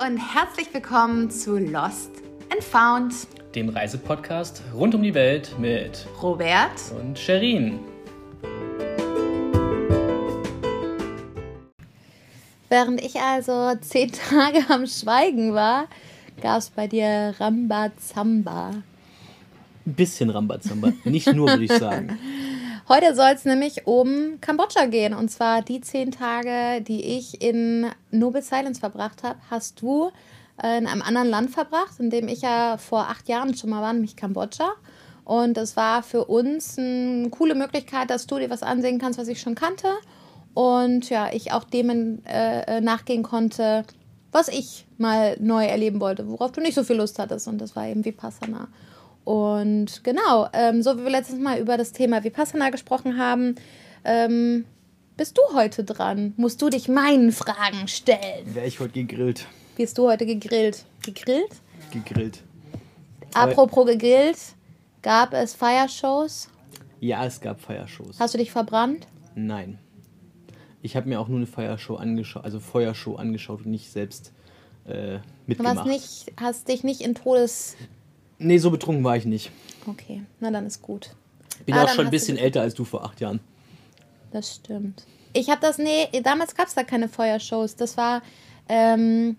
und herzlich willkommen zu Lost and Found, dem Reisepodcast rund um die Welt mit Robert und Sherin. Während ich also zehn Tage am Schweigen war, gab es bei dir Rambazamba. Ein bisschen Rambazamba, nicht nur, würde ich sagen. Heute soll es nämlich um Kambodscha gehen. Und zwar die zehn Tage, die ich in Noble Silence verbracht habe, hast du äh, in einem anderen Land verbracht, in dem ich ja vor acht Jahren schon mal war, nämlich Kambodscha. Und es war für uns eine coole Möglichkeit, dass du dir was ansehen kannst, was ich schon kannte. Und ja, ich auch dem äh, nachgehen konnte, was ich mal neu erleben wollte, worauf du nicht so viel Lust hattest. Und das war eben Vipassana. Und genau, ähm, so wie wir letztes Mal über das Thema Vipassana gesprochen haben, ähm, bist du heute dran. Musst du dich meinen Fragen stellen. Wäre ich heute gegrillt. Bist du heute gegrillt? Gegrillt? Gegrillt. Apropos gegrillt, gab es Feiershows? Ja, es gab Feiershows. Hast du dich verbrannt? Nein. Ich habe mir auch nur eine Feiershow angeschaut, also Feuershow angeschaut und nicht selbst äh, mitgemacht. Du hast, nicht, hast dich nicht in Todes Nee, so betrunken war ich nicht. Okay, na dann ist gut. Bin ah, auch schon ein bisschen älter als du vor acht Jahren. Das stimmt. Ich habe das, nee, damals gab es da keine Feuershows. Das war, ähm,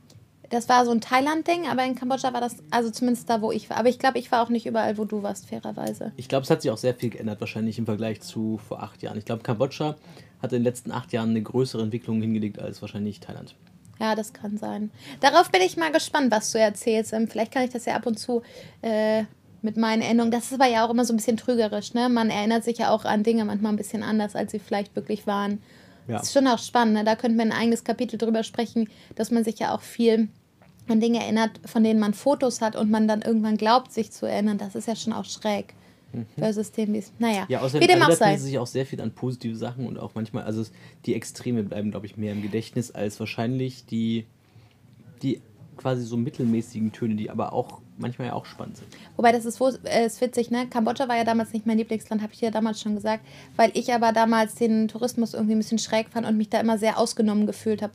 das war so ein Thailand-Ding, aber in Kambodscha war das, also zumindest da, wo ich war. Aber ich glaube, ich war auch nicht überall, wo du warst, fairerweise. Ich glaube, es hat sich auch sehr viel geändert, wahrscheinlich im Vergleich zu vor acht Jahren. Ich glaube, Kambodscha hat in den letzten acht Jahren eine größere Entwicklung hingelegt als wahrscheinlich Thailand. Ja, das kann sein. Darauf bin ich mal gespannt, was du erzählst. Ähm, vielleicht kann ich das ja ab und zu äh, mit meinen Erinnerungen. Das ist aber ja auch immer so ein bisschen trügerisch. Ne? Man erinnert sich ja auch an Dinge manchmal ein bisschen anders, als sie vielleicht wirklich waren. Ja. Das ist schon auch spannend. Ne? Da könnten wir ein eigenes Kapitel drüber sprechen, dass man sich ja auch viel an Dinge erinnert, von denen man Fotos hat und man dann irgendwann glaubt, sich zu erinnern. Das ist ja schon auch schräg mhm. für Systemdienst. Naja, ja, außerdem wie dem auch sei. sich auch sehr viel an positive Sachen und auch manchmal, also die Extreme bleiben, glaube ich, mehr im Gedächtnis als wahrscheinlich die, die quasi so mittelmäßigen Töne, die aber auch manchmal ja auch spannend sind. Wobei das ist, äh, ist witzig, ne? Kambodscha war ja damals nicht mein Lieblingsland, habe ich dir damals schon gesagt, weil ich aber damals den Tourismus irgendwie ein bisschen schräg fand und mich da immer sehr ausgenommen gefühlt habe.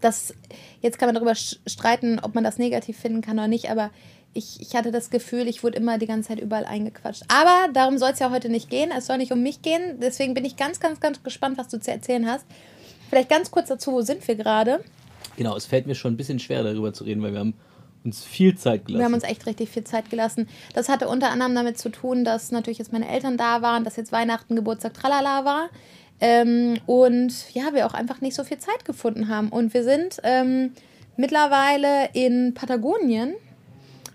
jetzt kann man darüber streiten, ob man das negativ finden kann oder nicht, aber ich, ich hatte das Gefühl, ich wurde immer die ganze Zeit überall eingequatscht. Aber darum soll es ja heute nicht gehen. Es soll nicht um mich gehen. Deswegen bin ich ganz, ganz, ganz gespannt, was du zu erzählen hast. Vielleicht ganz kurz dazu, wo sind wir gerade? Genau, es fällt mir schon ein bisschen schwer, darüber zu reden, weil wir haben uns viel Zeit gelassen. Wir haben uns echt richtig viel Zeit gelassen. Das hatte unter anderem damit zu tun, dass natürlich jetzt meine Eltern da waren, dass jetzt Weihnachten, Geburtstag, tralala war. Ähm, und ja, wir auch einfach nicht so viel Zeit gefunden haben. Und wir sind ähm, mittlerweile in Patagonien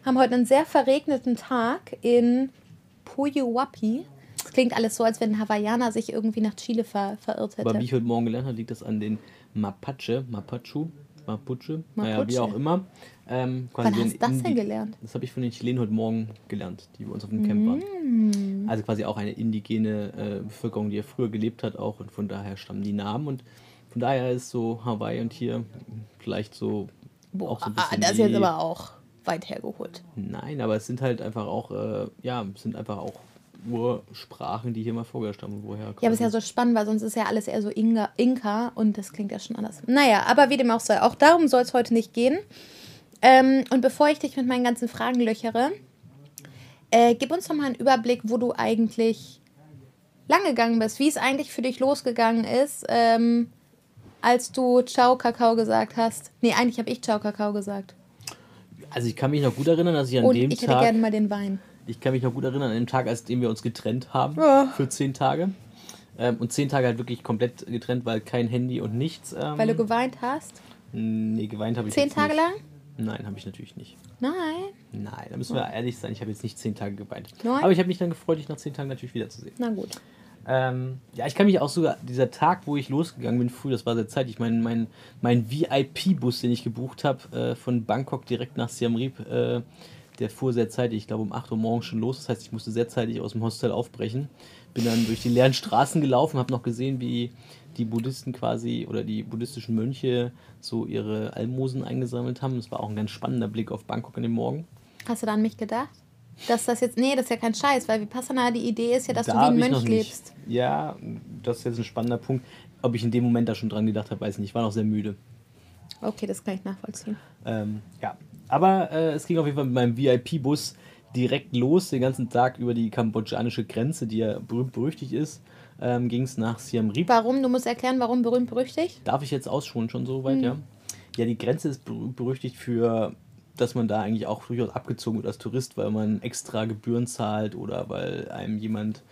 haben heute einen sehr verregneten Tag in Puyuhuapi. Das klingt alles so, als wenn ein Hawaiianer sich irgendwie nach Chile ver verirrt hätte. Aber wie ich heute Morgen gelernt habe, liegt das an den Mapache, Mapachu, Mapuche, naja, wie auch immer. Ähm, Wann hast du das denn gelernt? Das habe ich von den Chilenen heute Morgen gelernt, die bei uns auf dem Camp waren. Mm. Also quasi auch eine indigene äh, Bevölkerung, die ja früher gelebt hat auch und von daher stammen die Namen und von daher ist so Hawaii und hier vielleicht so Boah, auch so ein bisschen das ist jetzt aber auch weit hergeholt. Nein, aber es sind halt einfach auch, äh, ja, sind einfach auch Ursprachen, die hier mal vorgestammt woher Ja, aber es ist ja so spannend, weil sonst ist ja alles eher so Inga, Inka und das klingt ja schon anders. Naja, aber wie dem auch sei, auch darum soll es heute nicht gehen. Ähm, und bevor ich dich mit meinen ganzen Fragen löchere, äh, gib uns doch mal einen Überblick, wo du eigentlich lang gegangen bist, wie es eigentlich für dich losgegangen ist, ähm, als du Ciao Kakao gesagt hast. Nee, eigentlich habe ich Ciao Kakao gesagt. Also ich kann mich noch gut erinnern, dass ich an Und dem ich Tag... Ich hätte gerne mal den Wein. Ich kann mich noch gut erinnern an dem Tag, als dem wir uns getrennt haben. Ja. Für zehn Tage. Ähm, und zehn Tage halt wirklich komplett getrennt, weil kein Handy und nichts. Ähm, weil du geweint hast? Nee, geweint habe ich Zehn Tage nicht. lang? Nein, habe ich natürlich nicht. Nein? Nein, da müssen wir ehrlich sein. Ich habe jetzt nicht zehn Tage geweint. Nein? Aber ich habe mich dann gefreut, dich nach zehn Tagen natürlich wiederzusehen. Na gut. Ähm, ja, ich kann mich auch sogar, dieser Tag, wo ich losgegangen bin, früh, das war sehr zeitig, mein, mein, mein VIP-Bus, den ich gebucht habe, äh, von Bangkok direkt nach Siem Reap, äh, der fuhr sehr zeitig, ich glaube um 8 Uhr morgens schon los, das heißt, ich musste sehr zeitig aus dem Hostel aufbrechen. Bin dann durch die leeren Straßen gelaufen, habe noch gesehen, wie die Buddhisten quasi oder die buddhistischen Mönche so ihre Almosen eingesammelt haben. Das war auch ein ganz spannender Blick auf Bangkok in dem Morgen. Hast du da an mich gedacht? Dass das jetzt, nee, das ist ja kein Scheiß, weil Vipassana, die Idee ist ja, dass da du wie ein Mönch lebst. Ja, das ist jetzt ein spannender Punkt. Ob ich in dem Moment da schon dran gedacht habe, weiß ich nicht. Ich war noch sehr müde. Okay, das kann ich nachvollziehen. Ähm, ja, Aber äh, es ging auf jeden Fall mit meinem VIP-Bus direkt los, den ganzen Tag über die kambodschanische Grenze, die ja berühmt berüchtigt ist, ähm, ging es nach Siem Reap. Warum? Du musst erklären, warum berühmt berüchtigt? Darf ich jetzt ausschulen schon so weit, ja? Ja, die Grenze ist berühmt berüchtigt für, dass man da eigentlich auch durchaus abgezogen wird als Tourist, weil man extra Gebühren zahlt oder weil einem jemand,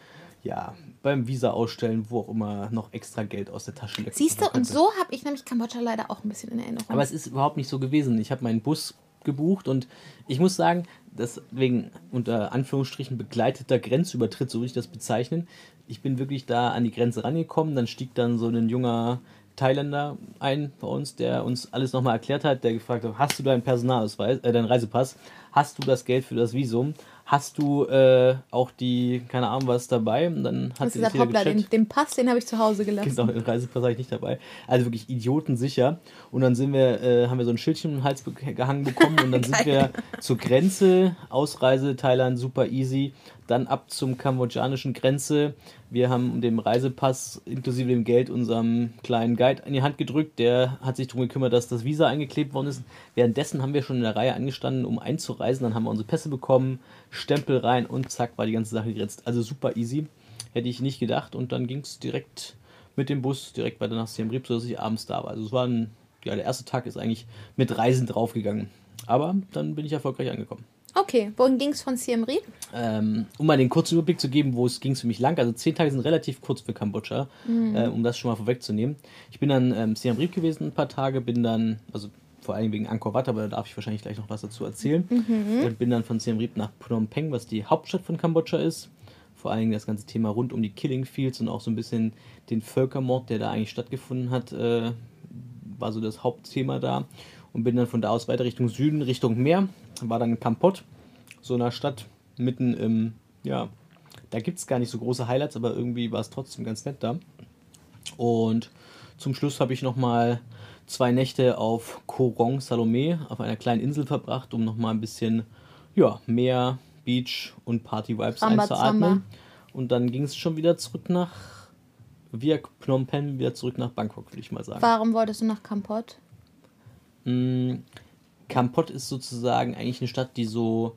ja, beim Visa ausstellen, wo auch immer, noch extra Geld aus der Tasche leckt. Siehst du, und so habe ich nämlich Kambodscha leider auch ein bisschen in Erinnerung. Aber es ist überhaupt nicht so gewesen. Ich habe meinen Bus gebucht und ich muss sagen, deswegen unter Anführungsstrichen begleiteter Grenzübertritt, so würde ich das bezeichnen. Ich bin wirklich da an die Grenze rangekommen, dann stieg dann so ein junger Thailänder ein bei uns, der uns alles nochmal erklärt hat, der gefragt hat, hast du deinen Personalausweis, äh, deinen Reisepass, hast du das Geld für das Visum, hast du äh, auch die, keine Ahnung was dabei und dann hat das sie wieder Hoppla, den, den Pass, den habe ich zu Hause gelassen. Genau, den Reisepass habe ich nicht dabei. Also wirklich idiotensicher. Und dann sind wir, äh, haben wir so ein Schildchen um den Hals gehangen bekommen und dann sind wir zur Grenze, Ausreise Thailand, super easy. Dann ab zum kambodschanischen Grenze. Wir haben den Reisepass inklusive dem Geld unserem kleinen Guide in die Hand gedrückt. Der hat sich darum gekümmert, dass das Visa eingeklebt worden ist. Währenddessen haben wir schon in der Reihe angestanden, um einzureisen. Dann haben wir unsere Pässe bekommen, Stempel rein und zack war die ganze Sache geritzt. Also super easy. Hätte ich nicht gedacht. Und dann ging es direkt mit dem Bus direkt weiter nach Siem Reap, sodass ich abends da war. Also es war ein, ja, der erste Tag ist eigentlich mit Reisen draufgegangen. Aber dann bin ich erfolgreich angekommen. Okay, wohin ging es von Siem Reap? Ähm, um mal den kurzen Überblick zu geben, wo es ging für mich lang. Also zehn Tage sind relativ kurz für Kambodscha, äh, um das schon mal vorwegzunehmen. Ich bin dann ähm, Siem Reap gewesen ein paar Tage, bin dann, also vor allem wegen Angkor Wat, aber da darf ich wahrscheinlich gleich noch was dazu erzählen. Und bin dann von Siem Reap nach Phnom Penh, was die Hauptstadt von Kambodscha ist. Vor allem das ganze Thema rund um die Killing Fields und auch so ein bisschen den Völkermord, der da eigentlich stattgefunden hat, äh, war so das Hauptthema da. Und bin dann von da aus weiter Richtung Süden, Richtung Meer. War dann in Kampot, so einer Stadt mitten im, ja, da gibt es gar nicht so große Highlights, aber irgendwie war es trotzdem ganz nett da. Und zum Schluss habe ich nochmal zwei Nächte auf Korong Salome, auf einer kleinen Insel verbracht, um nochmal ein bisschen, ja, Meer, Beach und Party-Vibes einzuatmen. Und dann ging es schon wieder zurück nach, via Phnom Penh, wieder zurück nach Bangkok, würde ich mal sagen. Warum wolltest du nach Kampot? Mm, Kampot ist sozusagen eigentlich eine Stadt, die so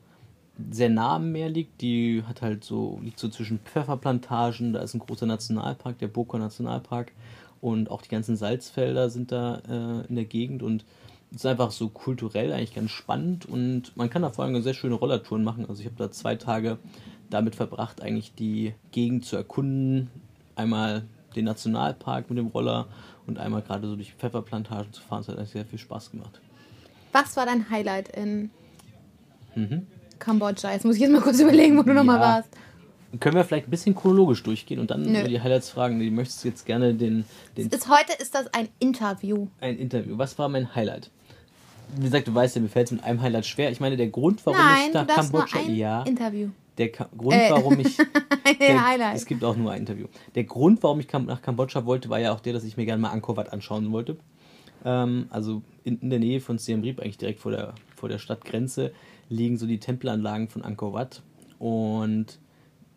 sehr nah am Meer liegt. Die hat halt so, liegt so zwischen Pfefferplantagen, da ist ein großer Nationalpark, der Boko Nationalpark. Und auch die ganzen Salzfelder sind da äh, in der Gegend und es ist einfach so kulturell eigentlich ganz spannend und man kann da vor allem sehr schöne Rollertouren machen. Also ich habe da zwei Tage damit verbracht, eigentlich die Gegend zu erkunden. Einmal den Nationalpark mit dem Roller und einmal gerade so durch Pfefferplantagen zu fahren. Das hat eigentlich sehr viel Spaß gemacht. Was war dein Highlight in Kambodscha? Jetzt muss ich jetzt mal kurz überlegen, wo du nochmal Mhm. Ja. warst. Können wir vielleicht ein bisschen chronologisch durchgehen und dann Nö. über die Highlights fragen? Die möchtest du jetzt gerne den, den Ist, heute ist das ein Interview. ein Interview. Was war mein Highlight? Wie gesagt, du weißt ja, mir fällt es mit einem Highlight schwer. Ich meine, der Grund, warum Nein, ich du nach Kambodscha. ein Ja, Interview. Der Ka Grund, Äh. warum ich. Der. Es gibt auch nur ein Interview. Der Grund, warum ich kam, nach Kambodscha wollte, war ja auch der, dass ich mir gerne mal Angkor Wat anschauen wollte. Ähm, also in, in der Nähe von Siem Reap, eigentlich direkt vor der, vor der Stadtgrenze, liegen so die Tempelanlagen von Angkor Wat. Und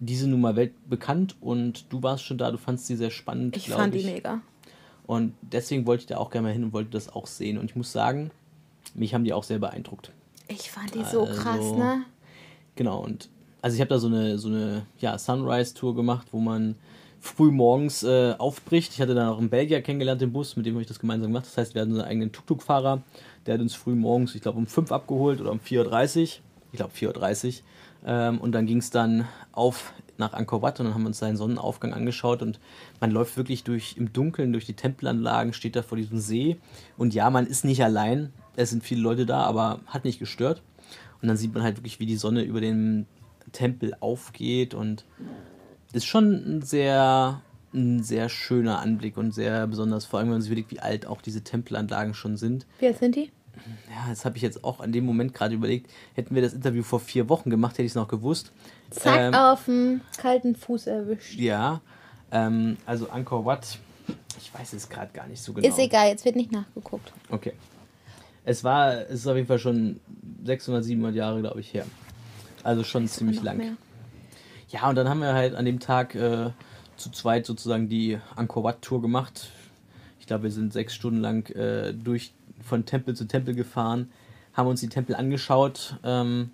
die sind nun mal weltbekannt und du warst schon da, du fandst sie sehr spannend, ich fand ich. die mega. Und deswegen wollte ich da auch gerne mal hin und wollte das auch sehen. Und ich muss sagen, mich haben die auch sehr beeindruckt. Ich fand die so Also- krass, ne? Genau, und also ich habe da so eine, so eine ja, Sunrise-Tour gemacht, wo man früh morgens äh, aufbricht. Ich hatte dann auch einen Belgier kennengelernt im Bus, mit dem habe ich das gemeinsam gemacht. Das heißt, wir hatten unseren eigenen Tuk-Tuk-Fahrer, der hat uns früh morgens, ich glaube um 5 abgeholt oder um 4.30 Uhr. Ich glaube 4.30 Uhr. Ähm, und dann ging es dann auf nach Angkor Wat und dann haben wir uns seinen Sonnenaufgang angeschaut und man läuft wirklich durch im Dunkeln durch die Tempelanlagen, steht da vor diesem See und ja, man ist nicht allein, es sind viele Leute da, aber hat nicht gestört. Und dann sieht man halt wirklich, wie die Sonne über den Tempel aufgeht und ist schon ein sehr, ein sehr schöner Anblick und sehr besonders, vor allem wenn man sich überlegt, wie alt auch diese Tempelanlagen schon sind. Wie alt sind die? Ja, das habe ich jetzt auch an dem Moment gerade überlegt. Hätten wir das Interview vor vier Wochen gemacht, hätte ich es noch gewusst. Zack, Ähm, auf den kalten Fuß erwischt. Ja, ähm, also Angkor Wat, ich weiß es gerade gar nicht so genau. Ist egal, jetzt wird nicht nachgeguckt. Okay. Es war, es ist auf jeden Fall schon 600, 700 Jahre, glaube ich, her. Also schon ziemlich lang. mehr. Ja, und dann haben wir halt an dem Tag äh, zu zweit sozusagen die Angkor Wat Tour gemacht. Ich glaube, wir sind sechs Stunden lang äh, durch von Tempel zu Tempel gefahren. haben uns die Tempel angeschaut. Ähm,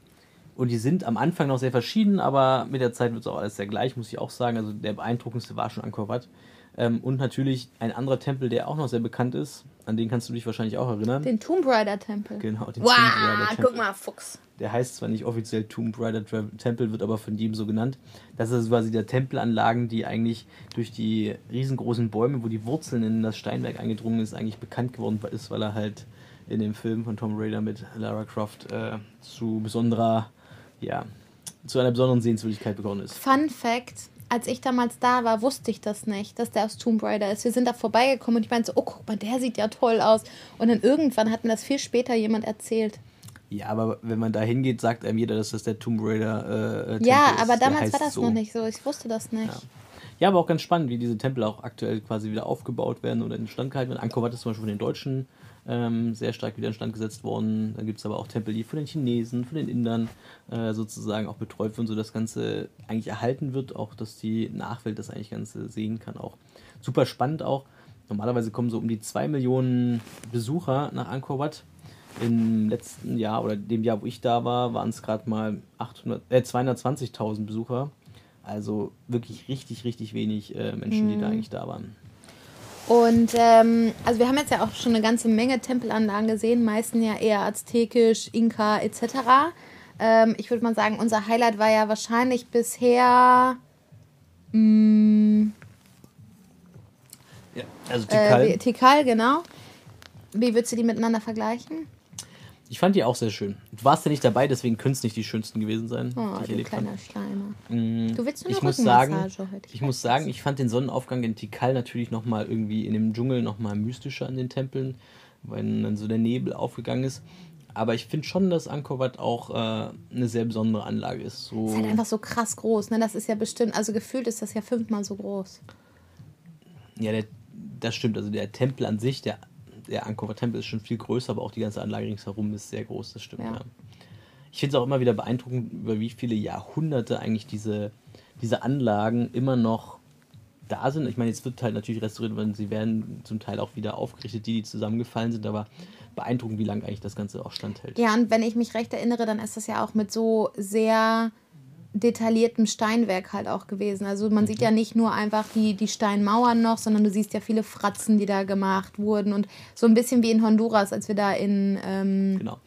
und die sind am Anfang noch sehr verschieden, aber mit der Zeit wird es auch alles sehr gleich, muss ich auch sagen. Also der beeindruckendste war schon Angkor Wat. Ähm, und natürlich ein anderer Tempel, der auch noch sehr bekannt ist, an den kannst du dich wahrscheinlich auch erinnern. Den Tomb Raider Tempel. Genau, den wow, Tomb Raider Tempel. guck mal, Fuchs. Der heißt zwar nicht offiziell Tomb Raider Tempel, wird aber von jedem so genannt. Das ist quasi der Tempelanlagen, die eigentlich durch die riesengroßen Bäume, wo die Wurzeln in das Steinwerk eingedrungen ist, eigentlich bekannt geworden ist, weil er halt in dem Film von Tom Raider mit Lara Croft äh, zu besonderer, ja, zu einer besonderen Sehenswürdigkeit geworden ist. Fun Fact: Als ich damals da war, wusste ich das nicht, dass der aus Tomb Raider ist. Wir sind da vorbeigekommen und ich meinte so, oh, guck mal, der sieht ja toll aus. Und dann irgendwann hat mir das viel später jemand erzählt. Ja, aber wenn man da hingeht, sagt einem jeder, dass das der Tomb Raider äh, Tempel Ja, ist. aber Der damals war das so. noch nicht so. Ich wusste das nicht. Ja. Ja, aber auch ganz spannend, wie diese Tempel auch aktuell quasi wieder aufgebaut werden oder instand gehalten werden. Angkor Wat ist zum Beispiel von den Deutschen ähm, sehr stark wieder instand gesetzt worden. Dann gibt es aber auch Tempel, die von den Chinesen, von den Indern äh, sozusagen auch betreut werden, sodass das Ganze eigentlich erhalten wird, auch dass die Nachwelt das eigentlich Ganze sehen kann. Auch super spannend auch. Normalerweise kommen so um die 2 Millionen Besucher nach Angkor Wat. Im letzten Jahr oder dem Jahr, wo ich da war, waren es gerade mal 800, äh, 220.000 Besucher. Also wirklich richtig, richtig wenig äh, Menschen, die da eigentlich da waren. Und ähm, also wir haben jetzt ja auch schon eine ganze Menge Tempelanlagen gesehen, meisten ja eher aztekisch, Inka etc. Ähm, ich würde mal sagen, unser Highlight war ja wahrscheinlich bisher mh, Ja, also äh, Tikal. wie- Tikal, genau. Wie würdest du die miteinander vergleichen? Ich fand die auch sehr schön. Du warst ja nicht dabei, deswegen können es nicht die schönsten gewesen sein, Oh, die ich erlebt habe. kleiner Schleimer. Mm, Du willst nur eine ich muss sagen, heute. ich weiß muss sagen, ich fand den Sonnenaufgang in Tikal natürlich nochmal irgendwie in dem Dschungel nochmal mystischer an den Tempeln, weil dann so der Nebel aufgegangen ist. Aber ich finde schon, dass Angkor Wat auch äh, eine sehr besondere Anlage ist. So, ist halt einfach so krass groß, ne? Das ist ja bestimmt, also gefühlt ist das ja fünfmal so groß. ja, der, das stimmt. Also der Tempel an sich, der, der Angkor Tempel ist schon viel größer, aber auch die ganze Anlage ringsherum ist sehr groß. Das stimmt. Ja. Ja. Ich finde es auch immer wieder beeindruckend, über wie viele Jahrhunderte eigentlich diese, diese Anlagen immer noch da sind. Ich meine, jetzt wird halt natürlich restauriert, weil sie werden zum Teil auch wieder aufgerichtet, die, die zusammengefallen sind, aber beeindruckend, wie lange eigentlich das Ganze auch standhält. Ja, und wenn ich mich recht erinnere, dann ist das ja auch mit so sehr detailliertem Steinwerk halt auch gewesen. Also man Mhm. sieht ja nicht nur einfach die, die Steinmauern noch, sondern du siehst ja viele Fratzen, die da gemacht wurden. Und so ein bisschen wie in Honduras, als wir da in... Ähm, Genau.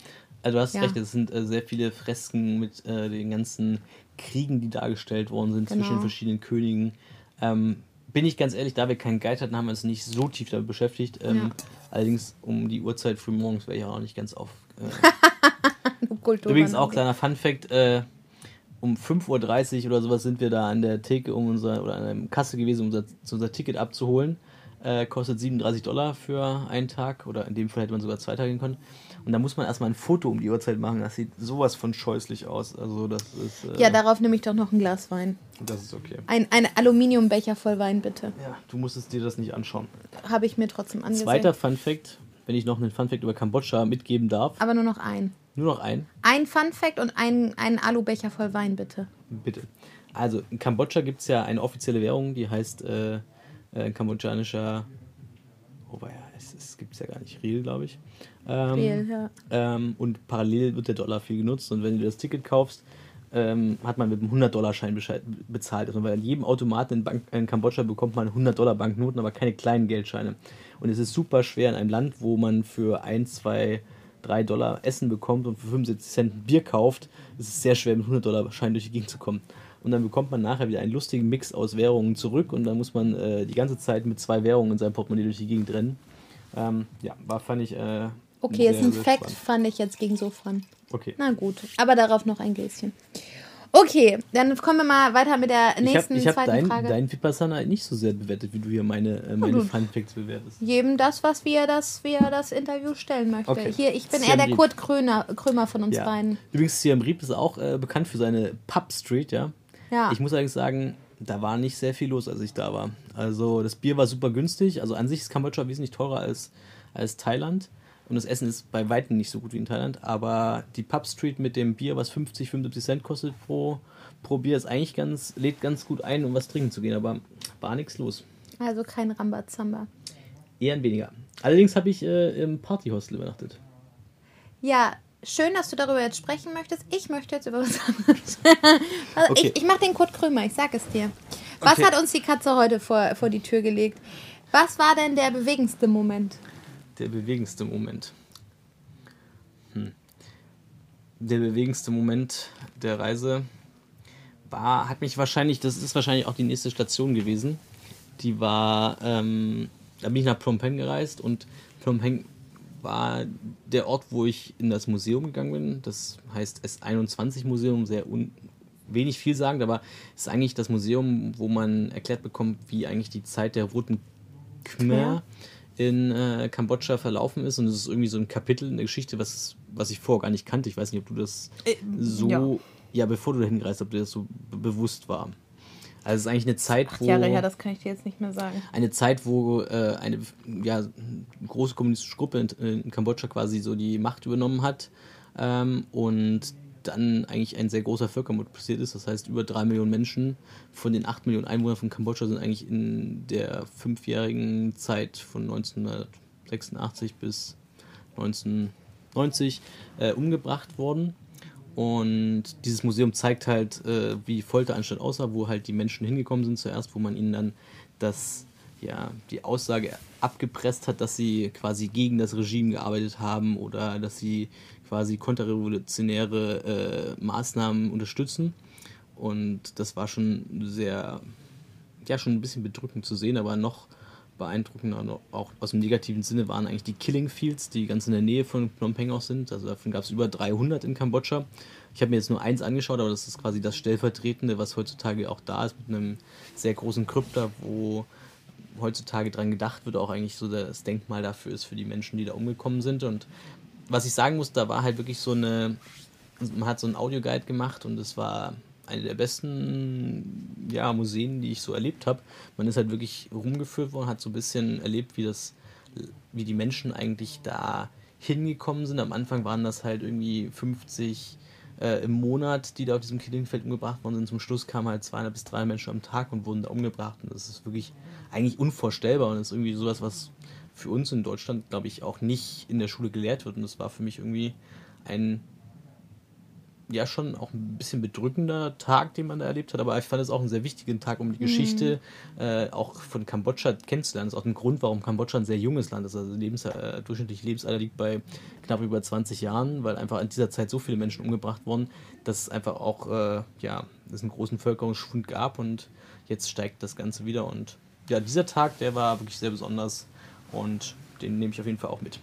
Also du hast Ja. recht, es sind äh, sehr viele Fresken mit äh, den ganzen Kriegen, die dargestellt worden sind zwischen Genau. den verschiedenen Königen. Ähm, bin ich ganz ehrlich, da wir keinen Guide hatten, haben wir uns nicht so tief damit beschäftigt. Ähm, Ja. Allerdings um die Uhrzeit früh morgens wäre ich auch nicht ganz auf. Äh, Übrigens auch kleiner Fun Fact, äh, um 5.30 Uhr oder sowas sind wir da an der Theke um unser, oder an der Kasse gewesen, um unser, unser Ticket abzuholen. Äh, kostet 37 Dollar für einen Tag oder in dem Fall hätte man sogar zwei Tage gehen können. Und da muss man erstmal ein Foto um die Uhrzeit machen. Das sieht sowas von scheußlich aus. Also das ist. Äh, Ja, darauf nehme ich doch noch ein Glas Wein. das ist okay. Ein, ein Aluminiumbecher voll Wein, bitte. Ja, du musstest dir das nicht anschauen. Habe ich mir trotzdem angesehen. Zweiter Fun Fact, wenn ich noch einen Fun Fact über Kambodscha mitgeben darf. Aber nur noch ein. Nur noch ein. Ein Fun Fact und ein, ein Alubecher voll Wein, bitte. Bitte. Also in Kambodscha gibt es ja eine offizielle Währung, die heißt äh, äh, kambodschanischer. Wobei, ja, es, es gibt es ja gar nicht. Riel, glaube ich. Ähm, Riel, ja. ähm, und parallel wird der Dollar viel genutzt. Und wenn du das Ticket kaufst, ähm, hat man mit einem 100-Dollar-Schein bescheid- bezahlt. Also weil an jedem Automaten in, Bank, in Kambodscha bekommt man 100-Dollar-Banknoten, aber keine kleinen Geldscheine. Und es ist super schwer in einem Land, wo man für 1, 2, 3 Dollar Essen bekommt und für 75 Cent ein Bier kauft, ist es sehr schwer, mit 100-Dollar-Schein durch die Gegend zu kommen. Und dann bekommt man nachher wieder einen lustigen Mix aus Währungen zurück und dann muss man äh, die ganze Zeit mit zwei Währungen in seinem Portemonnaie durch die Gegend rennen. Ähm, ja, war, fand ich. Äh, Okay, ist ein Fact, spannend. fand ich jetzt gegen Sofran. Okay. Na gut, aber darauf noch ein Gläschen. Okay, dann kommen wir mal weiter mit der Ich habe nächsten ich hab zweiten dein, Frage. dein Vipassana nicht so sehr bewertet, wie du hier meine, äh, meine du- Fun Facts bewertest. Jedem das, was wir das, wie er das Interview stellen möchte. Okay. Hier, ich bin Siam eher der Reap. Kurt Kröner, Krömer von uns Ja. beiden. Übrigens, Siam Reap ist auch äh, bekannt für seine Pub Street, ja. Ja. Ich muss allerdings sagen, da war nicht sehr viel los, als ich da war. Also das Bier war super günstig. Also an sich ist Kambodscha wesentlich teurer als, als Thailand. Und das Essen ist bei weitem nicht so gut wie in Thailand. Aber die Pub Street mit dem Bier, was 50, 75 Cent kostet pro, pro Bier, ist eigentlich ganz, lädt ganz gut ein, um was trinken zu gehen. Aber war nichts los. Also kein Rambazamba. Eher ein weniger. Allerdings habe ich äh, im Partyhostel übernachtet. Ja, schön, dass du darüber jetzt sprechen möchtest. Ich möchte jetzt über was anderes. also Okay. Ich, ich mache den Kurt Krömer, ich sag es dir. Was Okay. hat uns die Katze heute vor, vor die Tür gelegt? Was war denn der bewegendste Moment? Der bewegendste Moment. Hm. Der bewegendste Moment der Reise war, hat mich wahrscheinlich, das ist wahrscheinlich auch die nächste Station gewesen. Die war, ähm, da bin ich nach Phnom Penh gereist und Phnom Penh war der Ort, wo ich in das Museum gegangen bin. Das heißt S21 Museum, sehr un wenig vielsagend, aber es ist eigentlich das Museum, wo man erklärt bekommt, wie eigentlich die Zeit der Roten Khmer in äh, Kambodscha verlaufen ist. Und es ist irgendwie so ein Kapitel in der Geschichte, was, was ich vorher gar nicht kannte. Ich weiß nicht, ob du das so, ja. ja. bevor du dahin gereist, ob dir das so be- bewusst war. Also es ist eigentlich eine Zeit, Acht wo Jahre her, das kann ich dir jetzt nicht mehr sagen. eine Zeit, wo äh, eine ja, große kommunistische Gruppe in, in Kambodscha quasi so die Macht übernommen hat ähm, und dann eigentlich ein sehr großer Völkermord passiert ist. Das heißt, über drei Millionen Menschen von den acht Millionen Einwohnern von Kambodscha sind eigentlich in der fünfjährigen Zeit von 1986 bis 1990 äh, umgebracht worden. Und dieses Museum zeigt halt, äh, wie Folteranstalt aussah, wo halt die Menschen hingekommen sind zuerst, wo man ihnen dann das, ja, die Aussage abgepresst hat, dass sie quasi gegen das Regime gearbeitet haben oder dass sie quasi konterrevolutionäre äh, Maßnahmen unterstützen. Und das war schon sehr, ja, schon ein bisschen bedrückend zu sehen, aber noch beeindruckender, auch aus dem negativen Sinne, waren eigentlich die Killing Fields, die ganz in der Nähe von Phnom Penh auch sind. Also davon gab es über 300 in Kambodscha. Ich habe mir jetzt nur eins angeschaut, aber das ist quasi das stellvertretende, was heutzutage auch da ist, mit einem sehr großen Krypta, wo heutzutage dran gedacht wird, auch eigentlich so das Denkmal dafür ist für die Menschen, die da umgekommen sind. Und was ich sagen muss, da war halt wirklich so eine, man hat so einen Audioguide gemacht und es war eine der besten ja, Museen, die ich so erlebt habe. Man ist halt wirklich rumgeführt worden, hat so ein bisschen erlebt, wie das, wie die Menschen eigentlich da hingekommen sind. Am Anfang waren das halt irgendwie 50 äh, im Monat, die da auf diesem Killingfeld umgebracht worden sind. Zum Schluss kamen halt 200 bis 300 Menschen am Tag und wurden da umgebracht. Und das ist wirklich eigentlich unvorstellbar und das ist irgendwie sowas, was für uns in Deutschland, glaube ich, auch nicht in der Schule gelehrt wird. Und das war für mich irgendwie ein ja schon auch ein bisschen bedrückender Tag, den man da erlebt hat, aber ich fand es auch einen sehr wichtigen Tag, um die Geschichte äh, auch von Kambodscha kennenzulernen. Das ist auch ein Grund, warum Kambodscha ein sehr junges Land ist. Also Lebens äh, durchschnittliche Lebensalter liegt bei knapp über 20 Jahren, weil einfach in dieser Zeit so viele Menschen umgebracht wurden, dass es einfach auch äh, ja, es einen großen Bevölkerungsschwund gab und jetzt steigt das Ganze wieder. Und ja, dieser Tag, der war wirklich sehr besonders und den nehme ich auf jeden Fall auch mit.